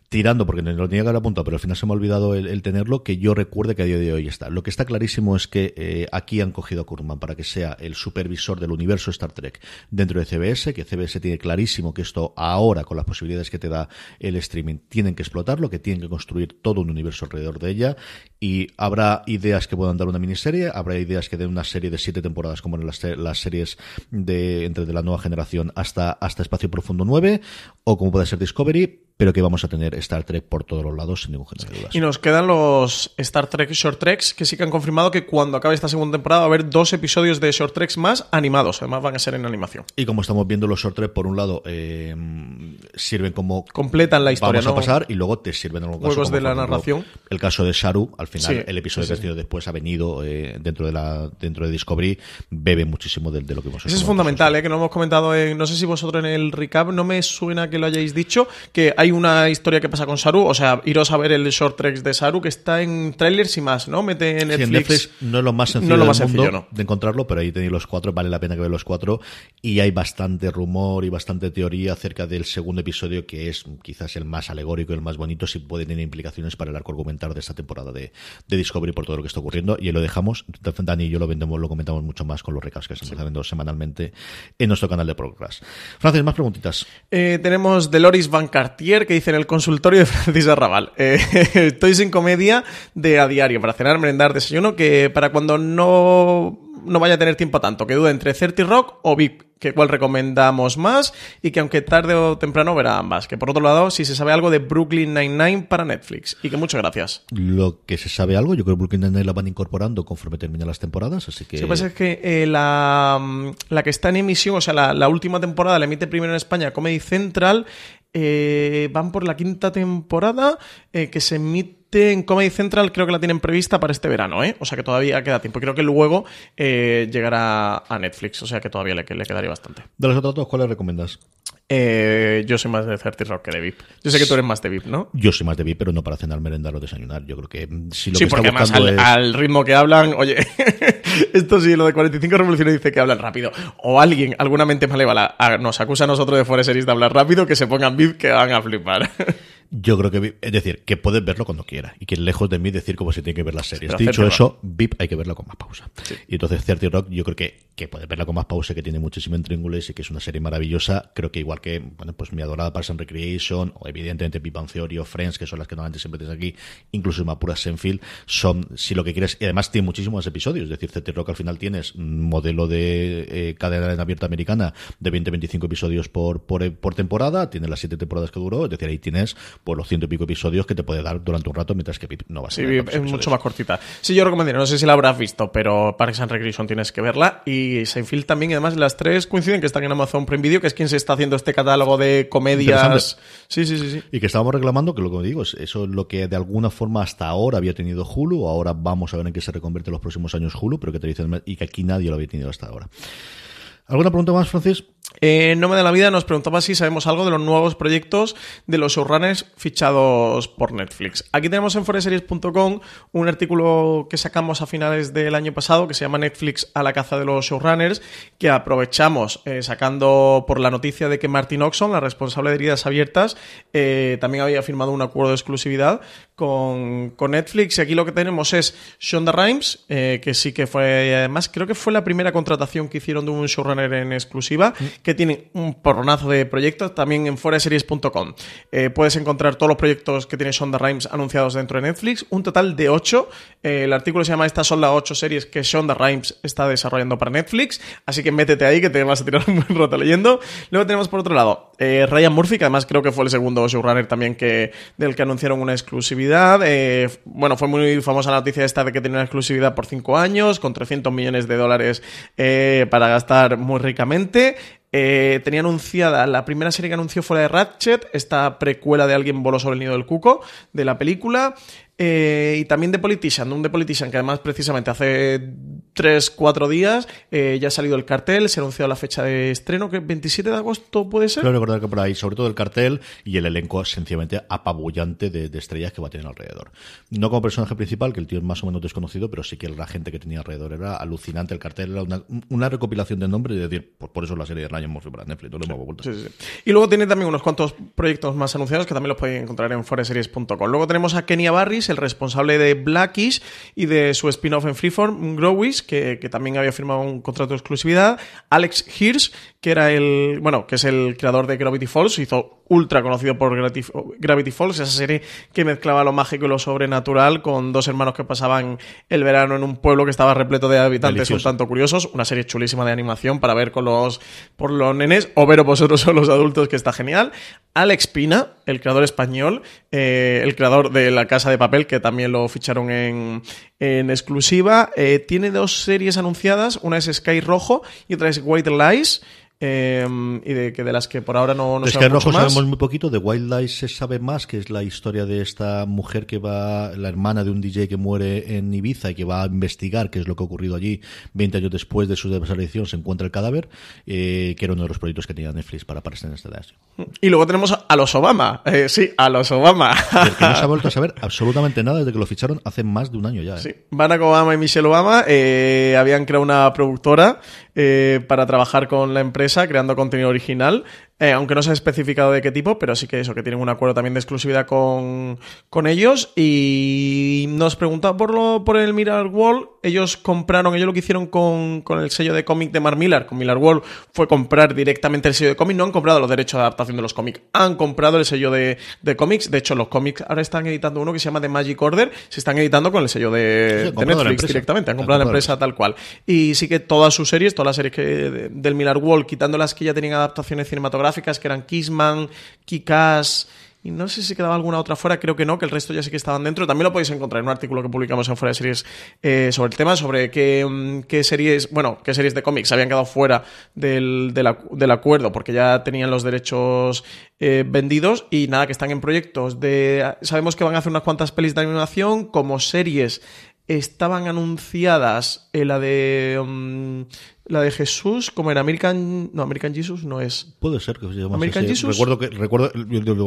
tirando, porque lo tenía que haber apuntado, pero al final se me ha olvidado el, tenerlo, que yo recuerde que a día de hoy está. Lo que está clarísimo es que eh, aquí han cogido a Kurman para que sea el supervisor del universo Star Trek dentro de CBS, que CBS tiene clarísimo que esto ahora, con las posibilidades que te da el streaming, tienen que explotarlo, que tienen que construir todo un universo alrededor de ella, y habrá ideas que puedan dar una miniserie, habrá ideas que den una serie de siete temporadas, como en las, las series de entre de la nueva generación hasta, hasta Espacio Profundo 9, o como puede ser Discovery, pero que vamos a tener Star Trek por todos los lados sin ningún género de dudas. Y nos quedan los Star Trek Short Treks, que sí que han confirmado que cuando acabe esta segunda temporada va a haber dos episodios de Short Treks más animados, además van a ser en animación. Y como estamos viendo los Short Treks, por un lado, eh, sirven como... Completan la historia, Vamos a pasar y luego te sirven en Juegos de la narración. El caso de Sharu, al final, el episodio que ha después ha venido eh, dentro de la dentro de Discovery, bebe muchísimo de, lo que hemos Eso es fundamental, eh, que no hemos comentado, no sé si vosotros en el recap, no me suena que lo hayáis dicho, que hay una historia que pasa con Saru, o sea, iros a ver el short tracks de Saru que está en trailers y más, ¿no? Mete en Netflix. no es lo más sencillo, mundo de encontrarlo, pero ahí tenéis los cuatro, vale la pena que vean los cuatro y hay bastante rumor y bastante teoría acerca del segundo episodio que es quizás el más alegórico, el más bonito, si puede tener implicaciones para el arco argumental de esta temporada de, Discovery por todo lo que está ocurriendo y lo dejamos, Dani y yo lo vendemos, lo comentamos mucho más con los recaps que estamos haciendo semanalmente en nuestro canal de Progress. Francis, más preguntitas. Eh, tenemos Deloris Van Cartier que dice en el consultorio de Francis Arrabal. (laughs) Eh, estoy sin comedia de a diario para cenar, merendar, desayuno, que para cuando no, no vaya a tener tiempo tanto, que duda entre 30 Rock o VIP, que cuál recomendamos más y que aunque tarde o temprano verá ambas. Que por otro lado, si se sabe algo de Brooklyn Nine-Nine para Netflix. Y que muchas gracias. Lo que se sabe algo, yo creo que Brooklyn Nine-Nine la van incorporando conforme terminan las temporadas, así que... Lo que pasa es que eh, la, la, que está en emisión, o sea, la, la última temporada la emite primero en España Comedy Central eh, van por la quinta temporada eh, que se emite en Comedy Central, creo que la tienen prevista para este verano, ¿eh? O sea que todavía queda tiempo. Creo que luego eh, llegará a Netflix, o sea que todavía le, le quedaría bastante. De los otros dos, ¿cuáles recomiendas? Eh, yo soy más de 30 Rock que de VIP. Yo sé que tú eres más de VIP, ¿no? Yo soy más de VIP, pero no para cenar, merendar o desayunar. Yo creo que mm, si lo sí, que porque además al, ritmo que hablan, oye, (laughs) esto sí, lo de 45 revoluciones dice que hablan rápido. O alguien, alguna mente malévola, nos acusa a nosotros de Foreseries de hablar rápido, que se pongan VIP que van a flipar. (laughs) Yo creo que, es decir, que puedes verlo cuando quiera y que lejos de mí decir como se tiene que ver las series. Dicho eso, VIP hay que verla con más pausa. Y entonces 30 Rock yo creo que, que puedes verla con más pausa, que tiene muchísimo intríngulis y que es una serie maravillosa. Creo que igual que, bueno, pues mi adorada Parks and Recreation o evidentemente Big Bang Theory o Friends, que son las que normalmente siempre tienes aquí, incluso más puras Senfield, son, si lo que quieres, y además tiene muchísimos episodios. Es decir, 30 Rock al final tienes modelo de eh, cadena en abierta americana de 20-25 episodios por, por, por temporada, tiene las 7 temporadas que duró, es decir, ahí tienes por los ciento y pico episodios que te puede dar durante un rato, mientras que Pip no va a ser. Sí, es mucho más cortita. Sí, yo recomendaría, no sé si la habrás visto, pero Parks and Recreation tienes que verla. Y Seinfeld también, y además las tres coinciden que están en Amazon Prime Video, que es quien se está haciendo este catálogo de comedias. Sí, sí, sí, sí. Y que estábamos reclamando, que lo que digo, es eso es lo que de alguna forma hasta ahora había tenido Hulu, ahora vamos a ver en qué se reconvierte en los próximos años Hulu, pero que te dicen, y que aquí nadie lo había tenido hasta ahora. ¿Alguna pregunta más, Francis? Eh, en nombre de la vida nos preguntaba si sabemos algo de los nuevos proyectos de los showrunners fichados por Netflix. Aquí tenemos en foreseries.com un artículo que sacamos a finales del año pasado que se llama Netflix a la caza de los showrunners, que aprovechamos eh, sacando por la noticia de que Martin Oxon, la responsable de heridas abiertas, eh, también había firmado un acuerdo de exclusividad con, Netflix. Y aquí lo que tenemos es Shonda Rhimes, que sí que fue, además creo que fue la primera contratación que hicieron de un showrunner en exclusiva. Que tienen un porronazo de proyectos también en foreseries.com. Eh, puedes encontrar todos los proyectos que tiene Shonda Rhimes anunciados dentro de Netflix, un total de 8. Eh, el artículo se llama Estas son las 8 series que Shonda Rhimes está desarrollando para Netflix, así que métete ahí que te vas a tirar (laughs) un buen rato leyendo. Luego tenemos por otro lado eh, Ryan Murphy, que además creo que fue el segundo showrunner también que, del que anunciaron una exclusividad. Bueno, fue muy famosa la noticia esta de que tenía una exclusividad por 5 años, con 300 millones de dólares para gastar muy ricamente. Eh, tenía anunciada, la primera serie que anunció fuera de Ratchet, esta precuela de Alguien voló sobre el nido del cuco, de la película. Eh, y también de Politician, un de Politician que además precisamente hace 3, 4 días eh, ya ha salido el cartel, se ha anunciado la fecha de estreno, que 27 de agosto puede ser. Creo recordar que por ahí, sobre todo el cartel y el elenco sencillamente apabullante de, estrellas que va a tener alrededor. No como personaje principal, que el tío es más o menos desconocido, pero sí que la gente que tenía alrededor era alucinante. El cartel era una, recopilación de nombres y decir, por, eso la serie de Ryan Murphy para Netflix, no lo hemos vuelto. y luego tiene también unos cuantos proyectos más anunciados que también los podéis encontrar en foreseries.com. Luego tenemos a Kenia Barris, el responsable de Blackish y de su spin-off en Freeform, Growish, que, que, también había firmado un contrato de exclusividad. Alex Hirsch, que era el, bueno, que es el creador de Gravity Falls, hizo ultra conocido por Gravity Falls, esa serie que mezclaba lo mágico y lo sobrenatural con dos hermanos que pasaban el verano en un pueblo que estaba repleto de habitantes un tanto curiosos. Una serie chulísima de animación para ver con los, por los nenes o ver vosotros (laughs) o los adultos, que está genial. Alex Pina, el creador español, eh, el creador de La Casa de Papel, que también lo ficharon en, en exclusiva, eh, tiene dos series anunciadas. Una es Sky Rojo y otra es White Lies. Em, y de que de las que por ahora no, no es que rojo sabemos muy poquito de Wildlife se sabe más que es la historia de esta mujer que va la hermana de un DJ que muere en Ibiza y que va a investigar qué es lo que ha ocurrido allí. 20 años después de su desaparición se encuentra el cadáver eh, que era uno de los proyectos que tenía Netflix para aparecer en este dash y luego tenemos a los Obama. Eh, sí a los Obama. Que no se ha (laughs) vuelto a saber absolutamente nada desde que lo ficharon hace más de un año ya ¿eh? sí Barack Obama y Michelle Obama habían creado una productora para trabajar con la empresa creando contenido original eh, aunque no se ha especificado de qué tipo, pero sí que eso, que tienen un acuerdo también de exclusividad con, con ellos. Y nos preguntaba por, lo, por el Mirror Wall. Ellos compraron, ellos lo que hicieron con, con el sello de cómic de Mark Millar, con Millar Wall, fue comprar directamente el sello de cómic. No han comprado los derechos de adaptación de los cómics, han comprado el sello de, de cómics. De hecho, los cómics ahora están editando uno que se llama The Magic Order, se están editando con el sello de, Netflix directamente. Han comprado la empresa tal cual. Y sí que todas sus series, todas las series que, del Millar Wall, quitando las que ya tenían adaptaciones cinematográficas, que eran Kissman, Kikas y no sé si quedaba alguna otra fuera, creo que no, que el resto ya sí que estaban dentro. También lo podéis encontrar en un artículo que publicamos en Fuera de Series eh, sobre el tema, sobre qué, mm, qué, series, bueno, qué series de cómics habían quedado fuera del, del, acuerdo, porque ya tenían los derechos eh, vendidos y nada, que están en proyectos de... Sabemos que van a hacer unas cuantas pelis de animación como series estaban anunciadas en la de mm, la de Jesús, como en American. No, American Jesus no es. Puede ser que se llame American Jesus. Recuerdo que recuerdo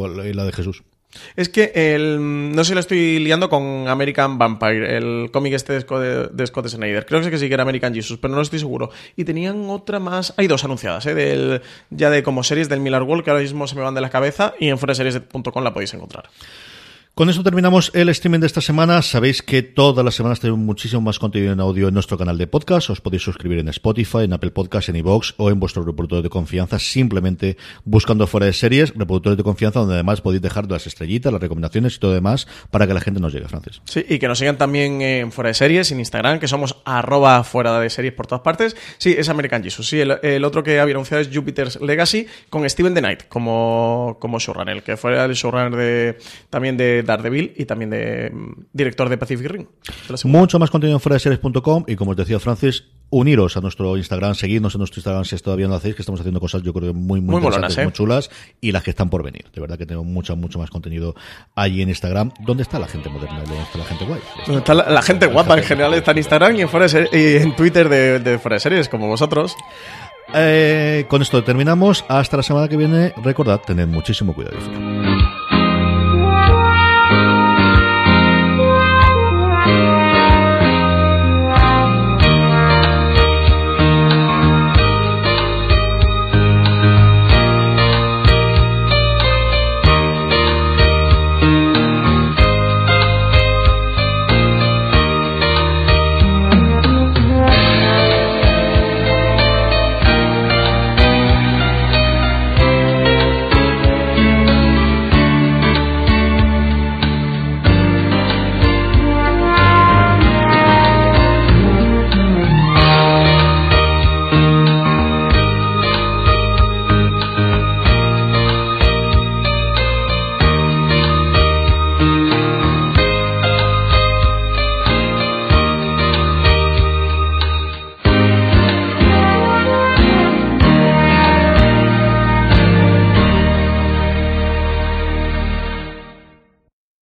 la de Jesús. Es que el, no sé si lo estoy liando con American Vampire, el cómic este de, Scott Snyder. Creo que sí que era American Jesus, pero no estoy seguro. Y tenían otra más. Hay dos anunciadas, ¿eh? Del, ya de como series del Miller World, que ahora mismo se me van de la cabeza. Y en foreseries.com la podéis encontrar. Con eso terminamos el streaming de esta semana. Sabéis que todas las semanas tenemos muchísimo más contenido en audio en nuestro canal de podcast. Os podéis suscribir en Spotify, en Apple Podcast, en iVoox o en vuestro reproductor de confianza, simplemente buscando fuera de series, reproductores de confianza, donde además podéis dejar las estrellitas, las recomendaciones y todo demás para que la gente nos llegue, Francis. Sí, y que nos sigan también en fuera de series, en Instagram, que somos arroba fuera de series por todas partes. Sí, es American Jesus. Sí, el, otro que había anunciado es Jupiter's Legacy con Steven The Knight como, como showrunner, que fue el showrunner de, también de Daredevil y también de mm, director de Pacific Ring. Mucho más contenido en de series.com y como os decía Francis, uniros a nuestro Instagram, seguidnos en nuestro Instagram si todavía no lo hacéis, que estamos haciendo cosas yo creo muy, muy, interesantes, ¿eh? muy chulas y las que están por venir. De verdad que tengo mucho, mucho más contenido allí en Instagram. ¿Dónde está la gente moderna? ¿Dónde está la gente guay? ¿Dónde está la, gente guapa en general? Está en Instagram y en, y en Twitter de, de Fuera de Series, como vosotros. Eh, con esto terminamos. Hasta la semana que viene. Recordad, tened muchísimo cuidado.